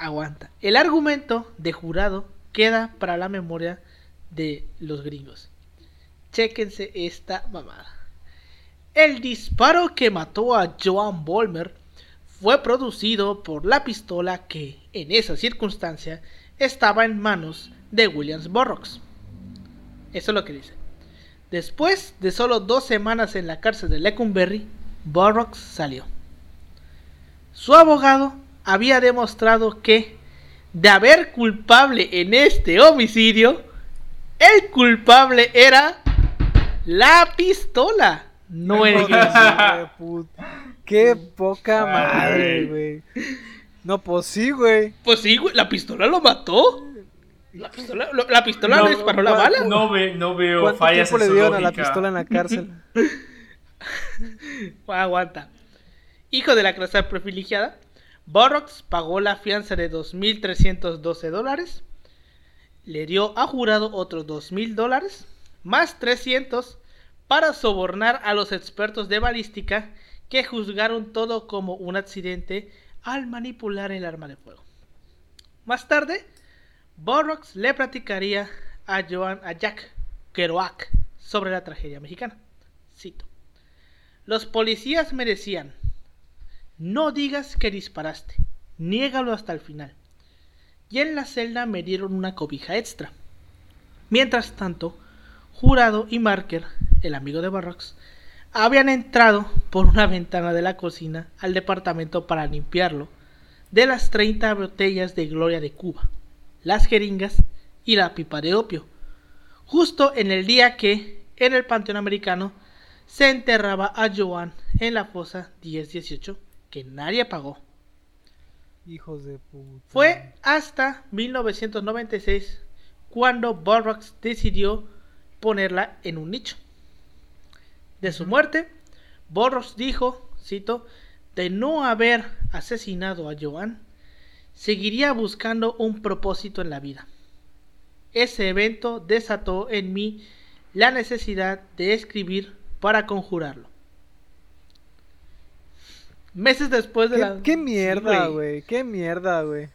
Aguanta. El argumento de jurado queda para la memoria de los gringos. Chéquense esta mamada. El disparo que mató a Joan Bolmer fue producido por la pistola que, en esa circunstancia, estaba en manos de Williams Burroughs. Eso es lo que dice. Después de solo dos semanas en la cárcel de Lecumberri, Burroughs salió. Su abogado había demostrado que, de haber culpable en este homicidio, el culpable era la pistola, no el. Qué poca madre, güey. No, pues sí, güey. Pues sí, güey, la pistola lo mató. La pistola, lo- la pistola le disparó la bala. No, ve, no veo ¿Cuánto fallas tiempo le dieron a la pistola en la cárcel? (laughs) Aguanta. Hijo de la clase privilegiada, Burroughs pagó la fianza de 2.312 dólares, le dio a jurado otros 2.000 dólares, más 300 para sobornar a los expertos de balística que juzgaron todo como un accidente al manipular el arma de fuego. Más tarde, Burroughs le platicaría a, Joan, a Jack Kerouac sobre la tragedia mexicana. Cito. Los policías me decían, no digas que disparaste, niégalo hasta el final. Y en la celda me dieron una cobija extra. Mientras tanto, Jurado y Marker, el amigo de Barrocks, habían entrado por una ventana de la cocina al departamento para limpiarlo de las 30 botellas de Gloria de Cuba, las jeringas y la pipa de opio, justo en el día que, en el Panteón Americano, se enterraba a Joan en la fosa 1018 que nadie pagó. Hijos de puta. Fue hasta 1996 cuando Burroughs decidió ponerla en un nicho. De su muerte, Burroughs dijo, cito, de no haber asesinado a Joan, seguiría buscando un propósito en la vida. Ese evento desató en mí la necesidad de escribir para conjurarlo. Meses después de ¿Qué, la... qué mierda, güey. Qué mierda, güey.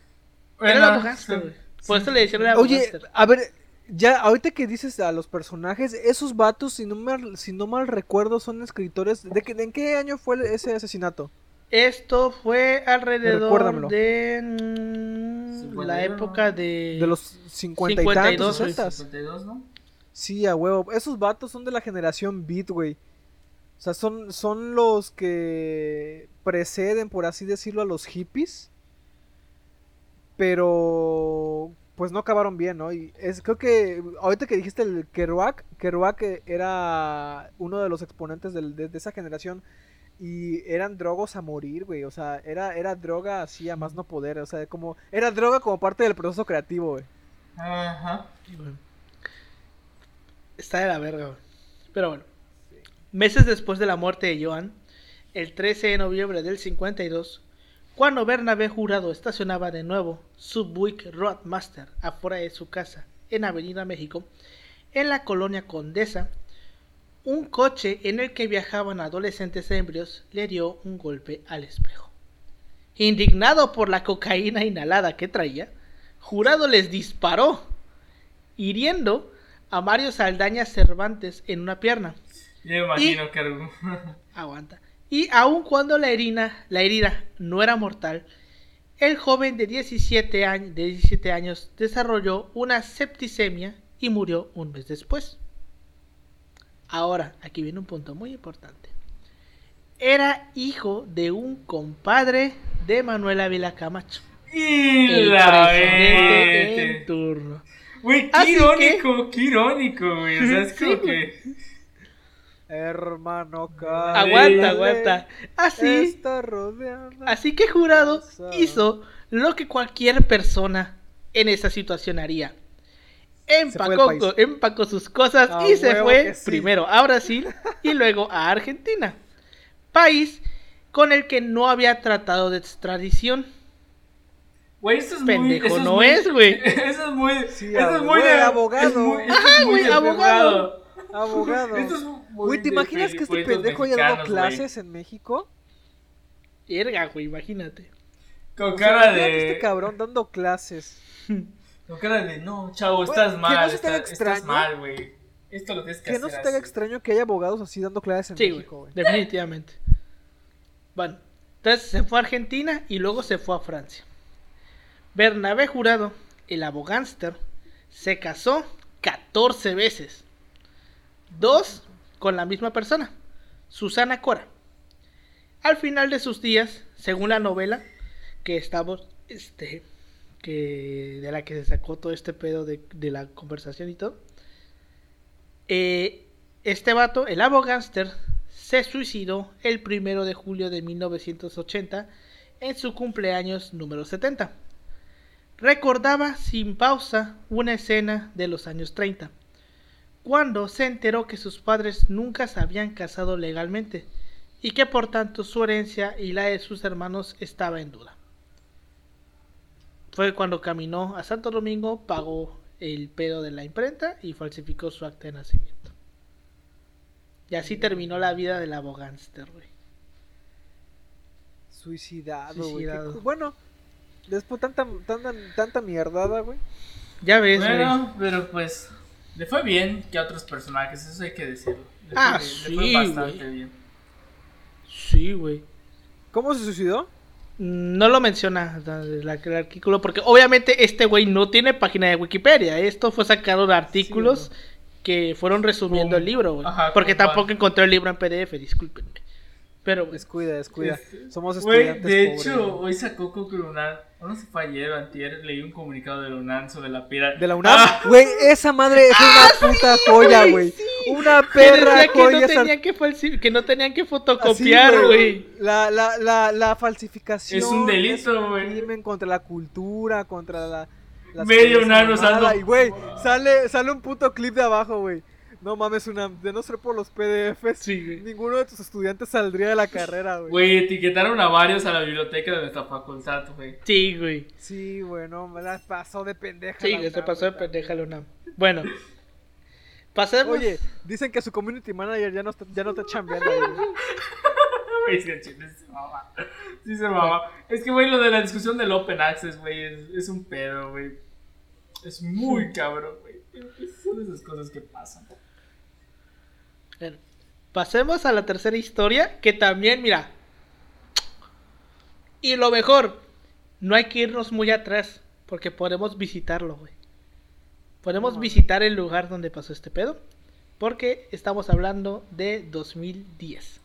Era la abogánster, güey. Por eso le decían la Oye, a ver, ya ahorita que dices a los personajes, esos vatos, si no mal, si no mal recuerdo, son escritores. ¿De, qué, de en qué año fue ese asesinato? Esto fue alrededor de mm, 51, la época de... De los 50 y 52, tantos, güey. 60. 52, ¿no? Sí, a huevo. Esos vatos son de la generación Beat, güey. O sea, son, son los que preceden, por así decirlo, a los hippies. Pero pues no acabaron bien, ¿no? Y es, creo que ahorita que dijiste el Kerouac, Kerouac eh, era uno de los exponentes de esa generación y eran drogos a morir, güey. O sea, era, era droga así a más no poder. O sea, como era droga como parte del proceso creativo, güey. Ajá. Está de la verga, güey. Pero bueno. Meses después de la muerte de Joan, el 13 de noviembre del 52, cuando Bernabé Jurado estacionaba de nuevo su Buick Roadmaster afuera de su casa en Avenida México, en la colonia Condesa, un coche en el que viajaban adolescentes embrios le dio un golpe al espejo. Indignado por la cocaína inhalada que traía, Jurado les disparó, hiriendo a Mario Saldaña Cervantes en una pierna. Yo imagino que algún... (laughs) Aguanta. Y aun cuando la herida, la herida no era mortal, el joven de 17, años, de 17 años desarrolló una septicemia y murió un mes después. Ahora, aquí viene un punto muy importante. Era hijo de un compadre de Manuel Ávila Camacho, Y el la presidente en turno. Güey, qué Así irónico, qué irónico, güey. O sea, es (laughs) como que. Hermano, Aguanta, aguanta. Así, así que Jurado hizo lo que cualquier persona en esa situación haría. Empacó, sus cosas A y se fue sí. primero a Brasil y luego a Argentina, país con el que no había tratado de extradición. Güey, esto es muy. Pendejo eso no es, güey. (laughs) Eso es muy. Sí, eso es muy. güey, de- abogado. Ajá, muy güey, abogado. abogado. Abogado. Esto es muy Güey, ¿te imaginas que este pendejo haya dado clases en México? Verga, güey, imagínate. Con O sea, cara de. Este cabrón dando clases. (laughs) Con cara de. No, chavo, estás que mal. no se te haga estás, mal, güey. Esto lo tienes que, Que no se te haga extraño que haya abogados así dando clases en Sí, güey, México, güey. definitivamente. Bueno, entonces se fue a Argentina y luego se fue a Francia. Bernabé Jurado, el abogánster, se casó 14 veces. Dos con la misma persona, Susana Cora. Al final de sus días, según la novela que estamos, este, que de la que se sacó todo este pedo de, la conversación y todo, eh, este vato, el abogánster, se suicidó el primero de julio de 1980 en su cumpleaños número 70. Recordaba sin pausa una escena de los años 30, cuando se enteró que sus padres nunca se habían casado legalmente y que por tanto su herencia y la de sus hermanos estaba en duda. Fue cuando caminó a Santo Domingo, pagó el pedo de la imprenta y falsificó su acta de nacimiento. Y así terminó la vida del abogánster, güey. Suicidado, Bueno, después tanta, tanta, tanta mierdada, güey. Ya ves, güey. Bueno, pero pues. Le fue bien que a otros personajes, eso hay que decirlo. Le fue Ah, bien, sí, Le fue bastante bien. Sí, güey. ¿Cómo se suicidó? No lo menciona el, artículo porque obviamente este güey no tiene página de Wikipedia. Esto fue sacado de artículos que fueron resumiendo el libro, güey. Porque tampoco encontré el libro en PDF, discúlpenme. Pero, Descuida, descuida. Somos estudiantes de pobres, hecho, güey. hoy sacó Coco Lunar. No sé, fue ayer o antier. Leí un comunicado de la UNAM sobre la pira. De la UNAM. Ah, Güey, esa madre es una (laughs) puta joya, güey. Una que perra decía que joya. no, tenían que, que no tenían que fotocopiar, güey. La, la, la, la falsificación. Es un delito, güey. crimen contra la cultura, contra la. Medio mamadas, usando- Y, güey, sale, sale un puto clip de abajo, güey. No mames, una, de no ser por los PDFs, Sí, güey. ninguno de tus estudiantes saldría de la carrera, güey. Güey, etiquetaron a varios a la biblioteca de nuestra facultad, güey. Sí, güey. Sí, güey, no, me la pasó de pendeja. Sí, se pasó de pendeja la UNAM. Bueno. Pasemos. Oye, dicen que su community manager ya no está, ya no está chambeando güey. (laughs) Güey, sí, se mama. Sí se mama. Es que, güey, lo de la discusión del Open Access, güey, es, es un pedo, güey. Es muy (laughs) cabrón, güey. Son esas cosas que pasan. Pasemos a la tercera historia, que también, mira. Y lo mejor, no hay que irnos muy atrás, porque podemos visitarlo, güey. Podemos visitar el lugar donde pasó este pedo, porque estamos hablando de 2010.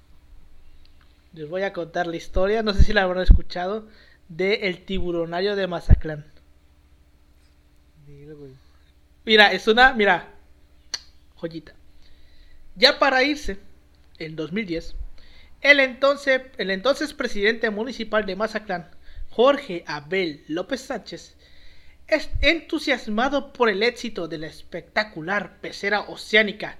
Les voy a contar la historia, no sé si la habrán escuchado, de El tiburonario de Mazatlán. Mira, es una, mira, joyita. Ya para irse, en 2010, el entonces, el entonces presidente municipal de Mazatlán, Jorge Abel López Sánchez, es entusiasmado por el éxito de la espectacular pecera oceánica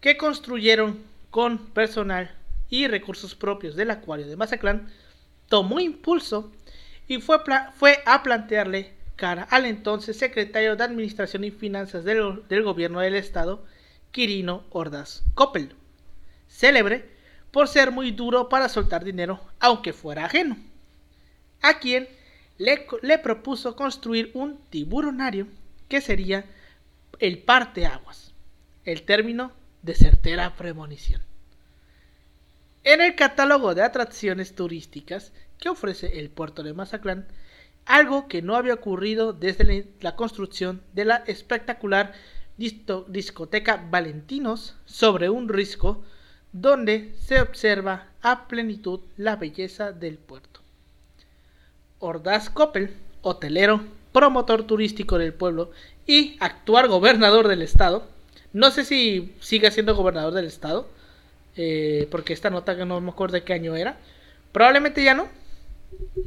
que construyeron con personal y recursos propios del acuario de Mazatlán, tomó impulso y fue, a plantearle cara al entonces secretario de Administración y Finanzas del gobierno del estado, Quirino Ordaz Coppel, célebre por ser muy duro para soltar dinero, aunque fuera ajeno, a quien le, propuso construir un tiburonario que sería el parteaguas, el término de certera premonición. En el catálogo de atracciones turísticas que ofrece el puerto de Mazatlán, algo que no había ocurrido desde la, construcción de la espectacular discoteca Valentinos sobre un risco donde se observa a plenitud la belleza del puerto. Ordaz Coppel, hotelero, promotor turístico del pueblo y actual gobernador del estado, no sé si sigue siendo gobernador del estado, eh, porque esta nota que no me acuerdo de qué año era, probablemente ya no,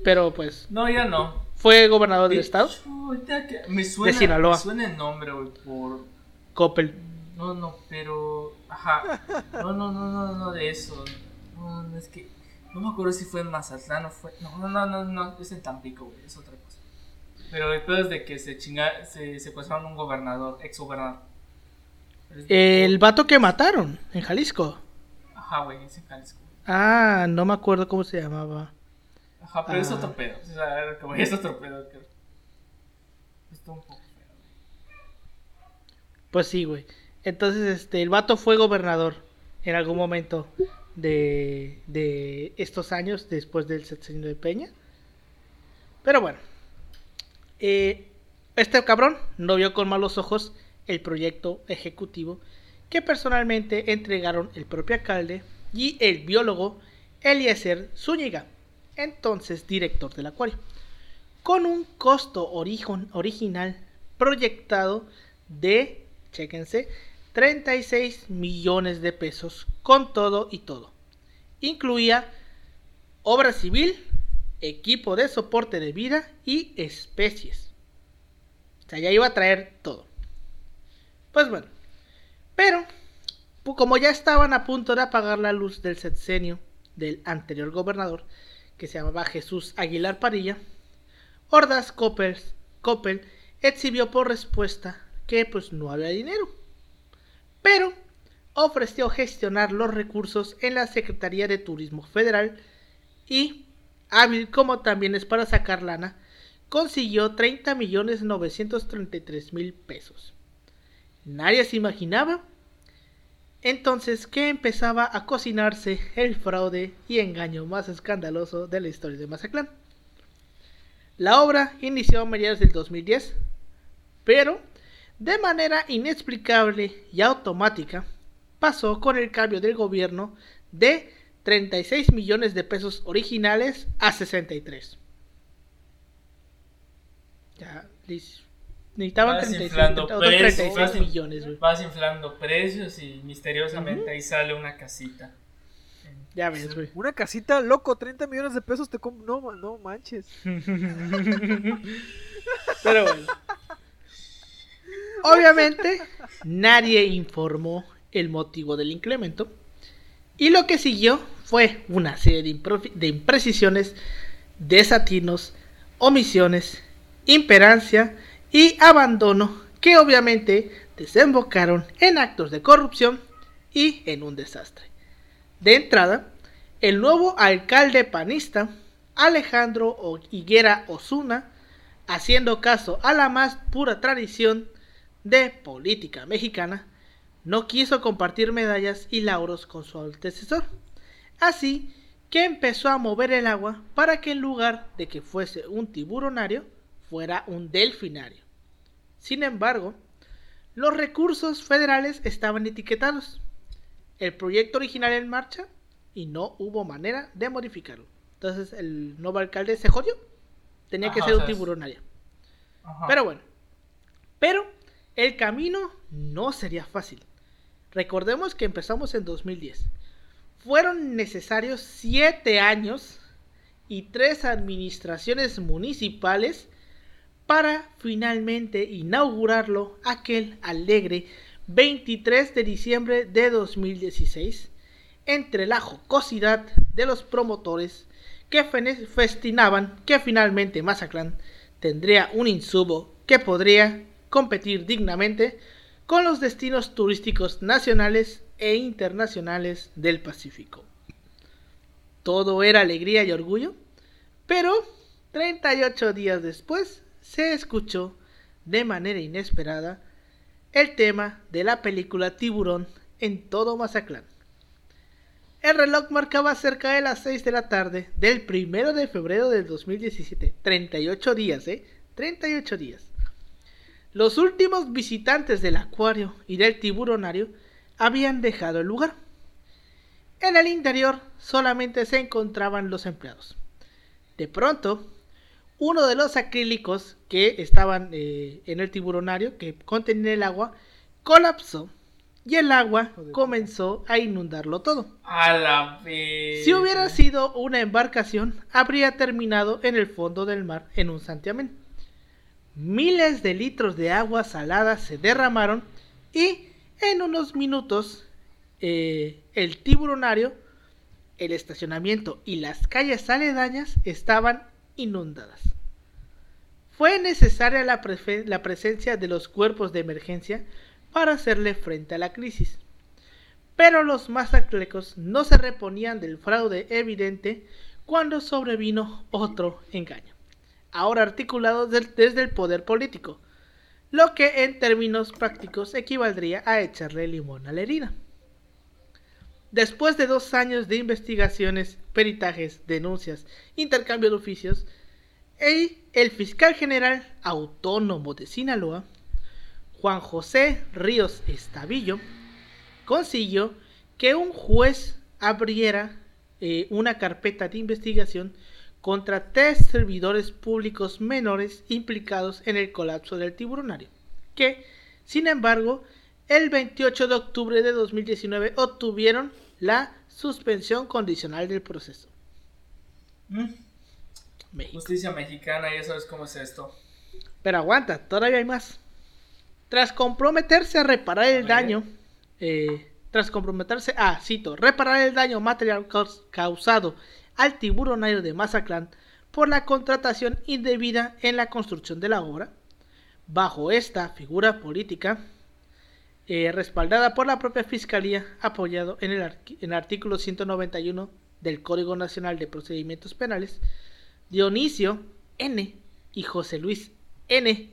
pero pues No, ya no. fue gobernador del De estado, hecho, ahorita que- Me suena, Sinaloa. me suena el nombre, güey, por... Coppel. No, no, pero... Ajá. No, no, no, no, no de eso. No, no, es que... No me acuerdo si fue en Mazatlán o fue... No, no, no, no, no, es en Tampico, güey, es otra cosa. Pero es de que se chinga... Se secuestraron un gobernador, ex gobernador. El vato que mataron en Jalisco. Ajá, güey, es en Jalisco. Ah, no me acuerdo cómo se llamaba. Ajá, pero es Ah. otro pedo. O sea, como es otro pedo. Que... Está un poco. Pues sí, güey. Entonces, este, el vato fue gobernador en algún momento de, de estos años después del sexenio de Peña. Pero bueno, eh, este cabrón no vio con malos ojos el proyecto ejecutivo que personalmente entregaron el propio alcalde y el biólogo Eliezer Zúñiga, entonces director del acuario, con un costo original proyectado de, chéquense, 36 millones de pesos con todo y todo. Incluía obra civil, equipo de soporte de vida y especies. O sea, ya iba a traer todo. Pues bueno, pero como ya estaban a punto de apagar la luz del sexenio del anterior gobernador, que se llamaba Jesús Aguilar Parilla, Ordaz Coppel exhibió por respuesta que pues no había dinero, pero ofreció gestionar los recursos en la Secretaría de Turismo Federal y, hábil como también es para sacar lana, consiguió 30 millones 933 mil pesos. Nadie se imaginaba entonces que empezaba a cocinarse el fraude y engaño más escandaloso de la historia de Mazatlán. La obra inició a mediados del 2010, pero de manera inexplicable y automática pasó con el cambio del gobierno de 36 millones de pesos originales a 63. Ya, necesitaban Vas 36, inflando otros precios, 36 vas in- millones, güey. Vas inflando precios y misteriosamente ahí sale una casita. Ya ves, güey. Una casita, loco, 30 millones de pesos te compro. No, no manches. (laughs) Pero bueno. Obviamente, nadie informó el motivo del incremento. Y lo que siguió fue una serie de, imprecisiones, desatinos, omisiones, imperancia y abandono que obviamente desembocaron en actos de corrupción y en un desastre. De entrada, el nuevo alcalde panista, Alejandro Higuera Osuna, haciendo caso a la más pura tradición de política mexicana, no quiso compartir medallas y lauros con su antecesor. Así que empezó a mover el agua para que en lugar de que fuese un tiburonario, fuera un delfinario. Sin embargo, los recursos federales estaban etiquetados, el proyecto original en marcha y no hubo manera de modificarlo. Entonces el nuevo alcalde se jodió. Tenía que ser un tiburonario. Pero bueno. Pero el camino no sería fácil. Recordemos que empezamos en 2010. Fueron necesarios siete años y tres administraciones municipales para finalmente inaugurarlo aquel alegre 23 de diciembre de 2016 entre la jocosidad de los promotores que festinaban que finalmente Mazatlán tendría un insumo que podría competir dignamente con los destinos turísticos nacionales e internacionales del Pacífico. Todo era alegría y orgullo, pero 38 días después se escuchó de manera inesperada el tema de la película Tiburón en todo Mazatlán. El reloj marcaba cerca de las 6 de la tarde del primero de febrero del 2017. 38 días, ¿eh? 38 días. Los últimos visitantes del acuario y del tiburonario habían dejado el lugar. En el interior solamente se encontraban los empleados. De pronto, uno de los acrílicos que estaban eh, en el tiburonario, que contenía el agua, colapsó y el agua comenzó a inundarlo todo. A la vez. Si hubiera sido una embarcación, habría terminado en el fondo del mar en un santiamén. Miles de litros de agua salada se derramaron y en unos minutos eh, el tiburonario, el estacionamiento y las calles aledañas estaban inundadas. Fue necesaria la, presencia de los cuerpos de emergencia para hacerle frente a la crisis. Pero los mazatlecos no se reponían del fraude evidente cuando sobrevino otro engaño, ahora articulado del- desde el poder político, lo que en términos prácticos equivaldría a echarle limón a la herida. Después de dos años de investigaciones, peritajes, denuncias, intercambio de oficios, el, el fiscal general autónomo de Sinaloa, Juan José Ríos Estavillo, consiguió que un juez abriera eh, una carpeta de investigación contra tres servidores públicos menores implicados en el colapso del tiburonario, que, sin embargo, el 28 de octubre de 2019 obtuvieron la suspensión condicional del proceso. Mm, México. Justicia mexicana, ya sabes cómo es esto. Pero aguanta, todavía hay más. Tras comprometerse a reparar el daño, eh, tras comprometerse a, cito, reparar el daño material caus- causado al tiburonario de Mazatlán por la contratación indebida en la construcción de la obra, bajo esta figura política, eh, respaldada por la propia Fiscalía, apoyado en el, arqui- en el artículo 191 del Código Nacional de Procedimientos Penales, Dionisio N. y José Luis N.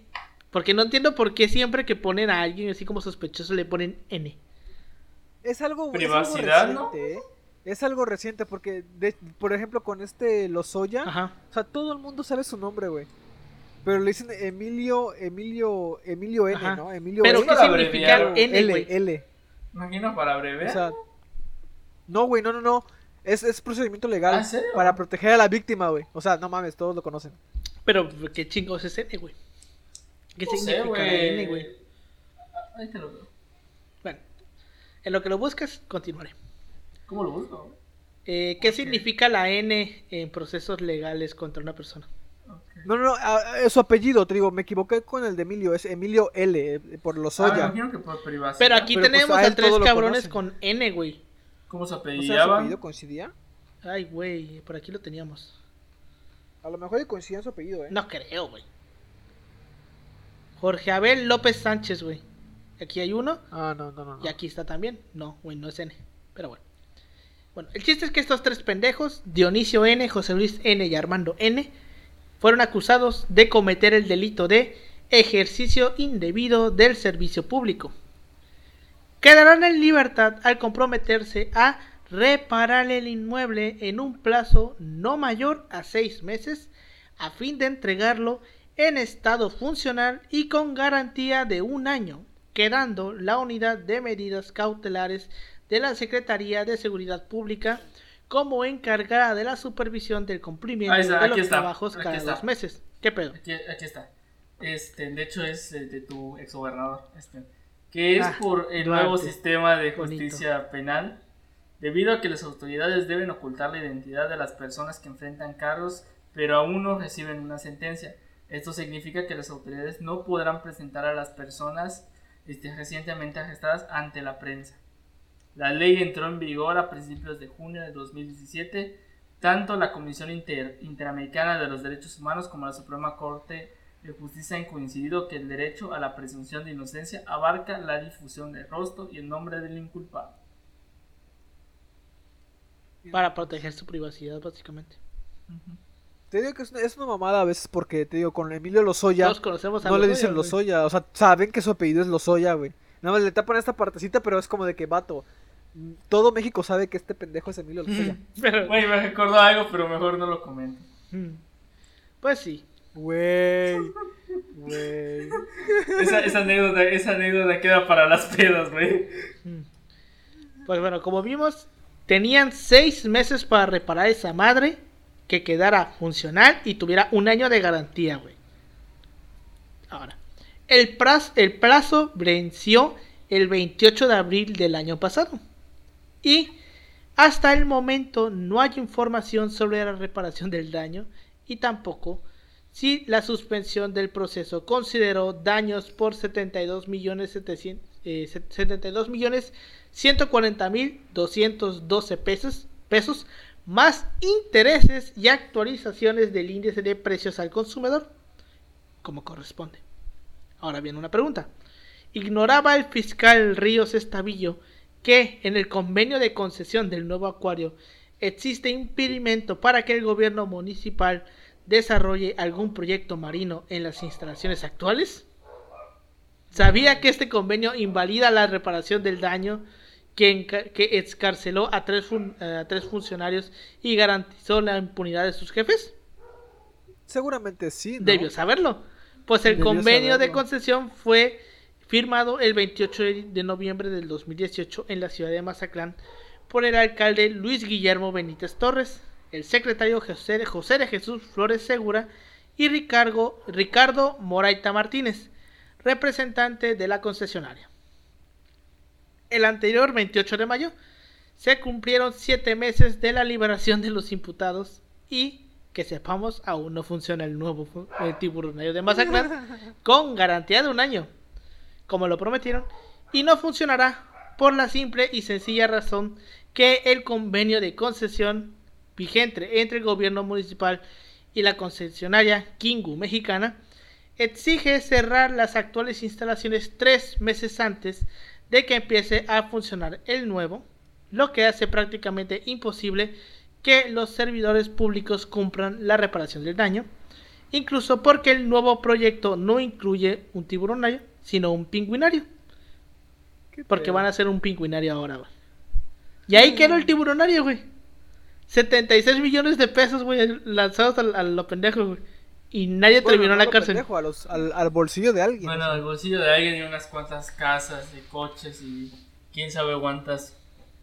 Porque no entiendo por qué siempre que ponen a alguien así como sospechoso le ponen N. Es algo, es algo Privacidad, ¿no? ¿eh? Es algo reciente porque, de- por ejemplo, con este Lozoya, Ajá. o sea, todo el mundo sabe su nombre, güey. Pero le dicen Emilio, Emilio, Emilio N, Ajá. ¿no? Emilio Pero N. ¿qué para significa abreviar. N, L? L. Imagino para breve. O sea, no, güey, no, no, no. Es, es procedimiento legal ¿Ah, para proteger a la víctima, güey. O sea, no mames, todos lo conocen. Pero qué chingos es N, güey. ¿Qué no significa. N, güey? Ah, Ahí te lo veo. Bueno, en lo que lo buscas, continuaré. ¿Cómo lo busco? Eh, ¿Qué significa la N en procesos legales contra una persona? No, no, no, ah, es su apellido, te digo, me equivoqué con el de Emilio, es Emilio L, eh, por Ah, que por privacidad. Pero aquí Pero, pues, tenemos a tres cabrones con N, güey. ¿Cómo se ¿No sé, su apellidaba? apellido coincidía? Ay, güey, por aquí lo teníamos. A lo mejor coincidía su apellido, eh. No creo, güey. Jorge Abel López Sánchez, güey. Aquí hay uno. Ah, no, no. no. Y aquí está también. No, güey, no es N. Pero bueno. Bueno, el chiste es que estos tres pendejos, Dionisio N, José Luis N y Armando N, fueron acusados de cometer el delito de ejercicio indebido del servicio público. Quedarán en libertad al comprometerse a reparar el inmueble en un plazo no mayor a seis meses a fin de entregarlo en estado funcional y con garantía de un año, quedando la unidad de medidas cautelares de la Secretaría de Seguridad Pública como encargada de la supervisión del cumplimiento está, de los está, trabajos cada está. dos meses. ¿Qué pedo? Aquí, aquí está. Este, de hecho es eh, de tu exgobernador, este, que es Ah, por el nuevo sistema de Bonito. justicia penal, debido a que las autoridades deben ocultar la identidad de las personas que enfrentan cargos, pero aún no reciben una sentencia. Esto significa que las autoridades no podrán presentar a las personas este, recientemente arrestadas ante la prensa. La ley entró en vigor a principios de junio de 2017. Tanto la Comisión Inter- Interamericana de los Derechos Humanos como la Suprema Corte de Justicia han coincidido que el derecho a la presunción de inocencia abarca la difusión del rostro y el nombre del inculpado. Para proteger su privacidad, básicamente. Te digo que es una, es una mamada a veces porque, te digo, con Emilio Lozoya Todos conocemos a no le Lozoya, dicen güey. Lozoya. O sea, saben que su apellido es Lozoya, güey. Nada más le tapan esta partecita, pero es como de que, vato, mm, todo México sabe que este pendejo es Emilio Lozoya. (laughs) Pero- Güey, me recordó algo, pero mejor no lo comento. Mm. Pues sí. Güey. (laughs) Güey. Esa, esa anécdota, esa anécdota queda para las pedas, güey. Mm. Pues bueno, como vimos, tenían seis meses para reparar esa madre que quedara funcional y tuviera un año de garantía, güey. Ahora, el plazo, venció el 28 de abril del año pasado. Y hasta el momento no hay información sobre la reparación del daño y tampoco si la suspensión del proceso consideró daños por 72 millones 700, eh, 72 millones 140 mil 212 pesos, pesos más intereses y actualizaciones del índice de precios al consumidor como corresponde. Ahora viene una pregunta. ¿Ignoraba el fiscal Ríos Estavillo que en el convenio de concesión del nuevo acuario existe impedimento para que el gobierno municipal desarrolle algún proyecto marino en las instalaciones actuales? ¿Sabía que este convenio invalida la reparación del daño que, que excarceló a tres, fun- a tres funcionarios y garantizó la impunidad de sus jefes? Seguramente sí, ¿no? Debió saberlo. Pues el convenio de concesión fue firmado el 28 de noviembre del 2018 en la ciudad de Mazatlán por el alcalde Luis Guillermo Benítez Torres, el secretario José de, José de Jesús Flores Segura y Ricardo, Ricardo Moraita Martínez, representante de la concesionaria. El anterior 28 de mayo se cumplieron siete meses de la liberación de los imputados y que sepamos aún no funciona el nuevo eh, tiburonario de Mazatlán (laughs) con garantía de un año como lo prometieron y no funcionará por la simple y sencilla razón que el convenio de concesión vigente entre el gobierno municipal y la concesionaria Kingu mexicana exige cerrar las actuales instalaciones tres meses antes de que empiece a funcionar el nuevo, lo que hace prácticamente imposible que los servidores públicos cumplan la reparación del daño, incluso porque el nuevo proyecto no incluye un tiburonario, sino un pingüinario, ¿Qué porque pedo? van a hacer un pingüinario ahora, güey. Y ahí quedó el tiburonario, güey. 76 millones de pesos, güey, lanzados a, a lo pendejo, güey. Y nadie Bueno, terminó no la lo cárcel. pendejo, a los- al, al bolsillo de alguien. Bueno, o sea. al bolsillo de alguien y unas cuantas casas y coches y quién sabe cuántas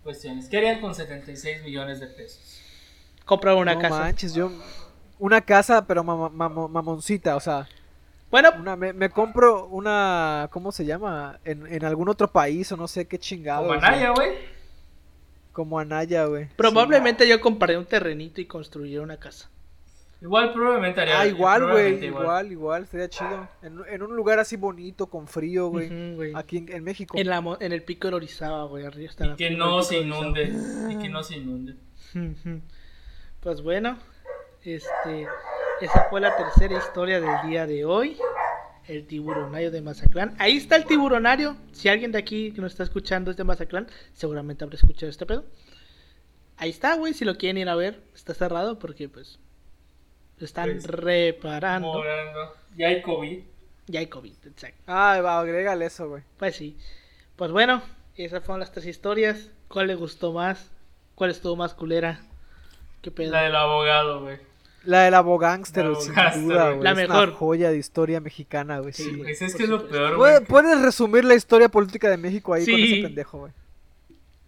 cuestiones. ¿Qué harían con 76 millones de pesos? Comprar una no casa. manches, yo... Una casa, pero mamo- mamoncita, o sea... Bueno, Una, me, me compro una... ¿Cómo se llama? En, en algún otro país o no sé qué chingado. Como Anaya, güey. como Anaya, güey. probablemente yo compraré un terrenito y construiré una casa. Igual probablemente haría. Ah, igual, güey. Igual, igual, sería chido. En, en un lugar así bonito, con frío, güey. Aquí en, en México. En, la, mo- en el pico de Orizaba, güey, arriba está Y la que no se inunde. Y que no se inunde. Pues bueno, este, esa fue la tercera historia del día de hoy. El tiburonario de Mazatlán. Ahí está el tiburonario. Si alguien de aquí que nos está escuchando es de Mazatlán, seguramente habrá escuchado este pedo. Ahí está, güey. Si lo quieren ir a ver, está cerrado porque, pues, lo están Pues, reparando. Morando. Ya hay COVID. Ya hay COVID, exacto. Ah, va, agrégale eso, güey. Pues sí. Pues bueno, esas fueron las tres historias. ¿Cuál le gustó más? ¿Cuál estuvo más culera? ¿Qué pedo? La del abogado, güey. La del abogánster, La güey, sin abogánster, duda, güey. güey. La es mejor. una joya de historia mexicana, güey. Sí. Pues es que es lo peor, güey. Puedes resumir la historia política de México ahí con Sí. ese pendejo, güey.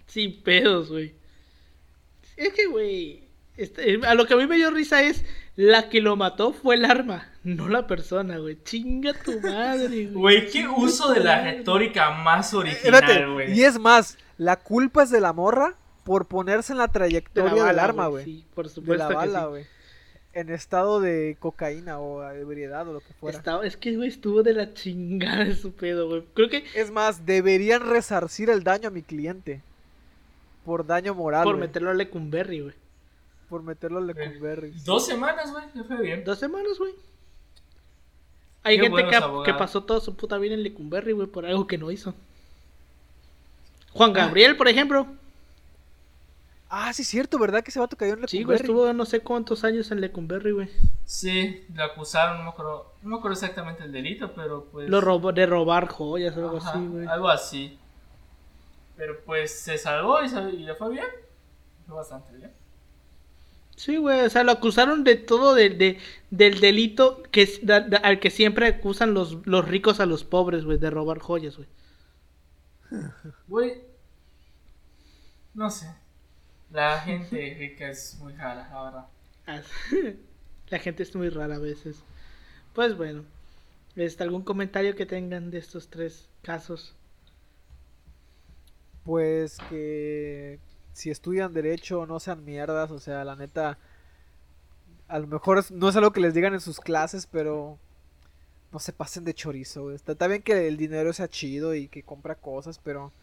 Sin pedos, güey. Es que, güey. este, a lo que a mí me dio risa es la que lo mató fue el arma, no la persona, güey. Chinga tu madre, güey. Güey, qué uso de la retórica más original, güey. y es más, la culpa es de la morra por ponerse en la De la trayectoria del bala, arma, güey. Sí, por de supuesto la que bala, sí. güey. En estado de cocaína o ebriedad o lo que fuera. Estaba- es que, güey, estuvo de la chingada de su pedo, güey. Creo que Es más, deberían resarcir el daño a mi cliente. Por daño moral, por meterlo a Lecumberri, güey. Por meterlo a Lecumberri. Dos semanas, güey. Ya fue bien. Dos semanas, güey. Hay Qué gente que, pasó toda su puta vida en Lecumberri, güey, por algo que no hizo. Juan Gabriel, por ejemplo. Ah, sí, es cierto, ¿verdad? Que ese vato cayó en Sí, güey, Lecumberri. estuvo no sé cuántos años en Lecumberri, güey. Sí, lo acusaron, no me acuerdo, no me acuerdo exactamente el delito, pero pues... Lo robó, de robar joyas o algo Ajá, así, güey. Algo así. Pero pues se salvó y, y le fue bien. Fue bastante bien. Sí, güey, o sea, lo acusaron de todo, de, de- del delito que es- da- da- al que siempre acusan los, los ricos a los pobres, güey, de robar joyas, güey. Güey, no sé. La gente rica es muy rara, la verdad. (laughs) La gente es muy rara a veces. Pues bueno, este, ¿algún comentario que tengan de estos tres casos? Pues que si estudian derecho no sean mierdas, o sea, la neta, a lo mejor es- no es algo que les digan en sus clases, pero no se pasen de chorizo, güey. Está, está bien que el dinero sea chido y que compra cosas, pero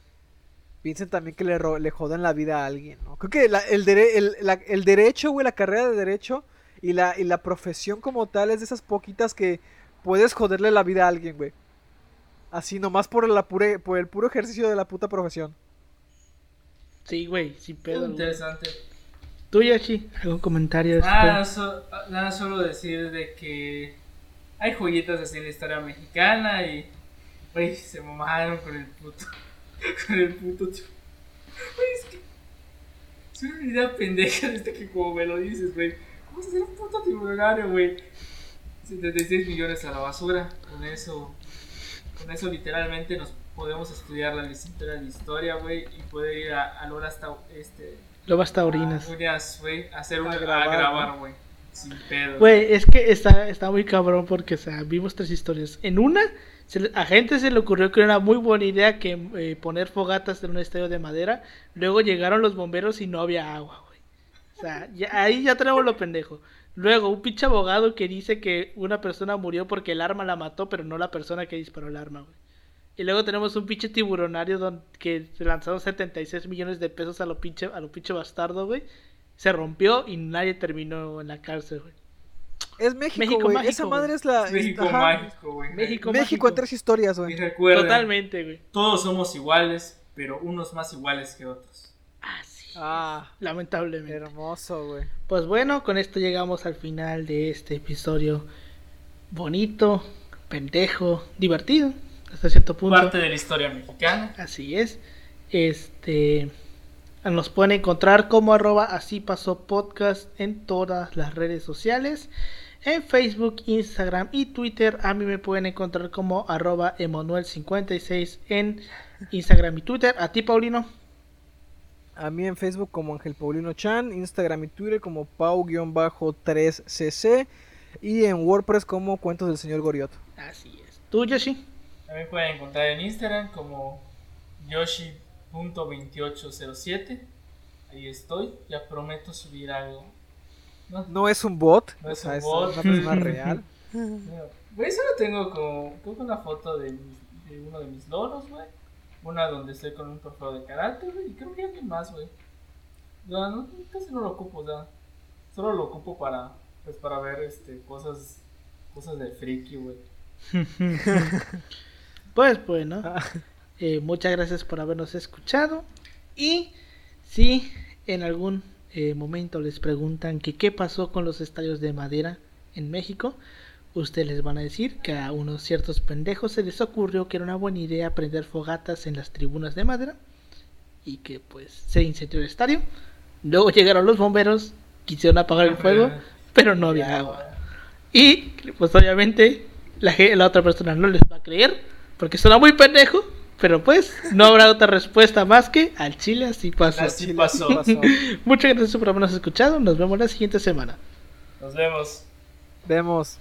piensen también que le, ro- le joden la vida a alguien, ¿no? Creo que la- el, dere- el, la- el derecho, güey, la carrera de derecho y la, y la profesión como tal es de esas poquitas que puedes joderle la vida a alguien, güey. Así nomás por, la pure, por el puro ejercicio de la puta profesión. Sí, güey, sin pedo. güey. Interesante. ¿Tú, Yoshi? ¿Algún comentario? so- nada, solo decir de que hay joyitas así en la historia mexicana y, güey, se mamaron con el puto, (laughs) con el puto tío. Güey, es que es una idea pendeja este que como me lo dices, güey. Vamos a hacer un puto tiburonario, güey. 76 millones a la basura. Con eso, con eso literalmente nos podemos estudiar la historia, güey, y poder ir a, a Lora hasta este Luego hasta orinas. Urias, güey, hacer una, A grabar, güey. Sin pedo. Güey, es que está, está muy cabrón porque, o sea, vimos tres historias. En una, se a gente se le ocurrió que era muy buena idea que eh, poner fogatas en un estadio de madera. Luego llegaron los bomberos y no había agua, güey. O sea, ya- ahí ya tenemos lo pendejo. Luego, un pinche abogado que dice que una persona murió porque el arma la mató, pero no la persona que disparó el arma, güey. Y luego tenemos un pinche tiburonario que lanzaron 76 millones de pesos a lo pinche, a lo pinche bastardo, güey. Se rompió y nadie terminó en la cárcel, güey. Es México, México güey. Esa madre es la. México ajá. mágico, güey. México México mágico. en tres historias, Y güey. recuerda, Totalmente, güey. todos somos iguales, pero unos más iguales que otros. Así. Ah, Lamentablemente. hermoso, güey. Pues bueno, con esto llegamos al final de este episodio bonito, pendejo, divertido, hasta cierto punto. Parte de la historia mexicana. Así es. Este nos pueden encontrar como arroba así pasó podcast en todas las redes sociales. En Facebook, Instagram y Twitter. A mí me pueden encontrar como arroba Emanuel56 en Instagram y Twitter. A ti, Paulino. A mí en Facebook como Ángel Paulino Chan, Instagram y Twitter como Pau-3cc y en WordPress como Cuentos del Señor Goriot. Así es. ¿Tú, Yoshi? También pueden encontrar en Instagram como yoshi.2807. Ahí estoy. Ya prometo subir algo No, No es un bot, No o es sea, un es bot. una persona (laughs) real. Güey, solo tengo como. Creo que una foto de, uno de mis loros, güey. Una donde estoy con un trofeo de karate, güey. Y creo que alguien más, güey. No, no, casi no lo ocupo, o sea. Solo lo ocupo para. Pues para ver este cosas. Cosas de friki, güey. (laughs) Pues bueno, (laughs) eh, muchas gracias por habernos escuchado. Y si en algún eh, momento les preguntan que qué pasó con los estadios de madera en México, ustedes les van a decir que a unos ciertos pendejos se les ocurrió que era una buena idea prender fogatas en las tribunas de madera y que pues se incendió el estadio. Luego llegaron los bomberos, quisieron apagar el fuego, pero no había agua. Y pues obviamente la, la otra persona no les va a creer porque suena muy pendejo, pero pues no habrá otra respuesta más que al chile así pasó. Así (laughs) pasó. Pasó. Muchas gracias por habernos escuchado, nos vemos la siguiente semana. Nos vemos. Vemos.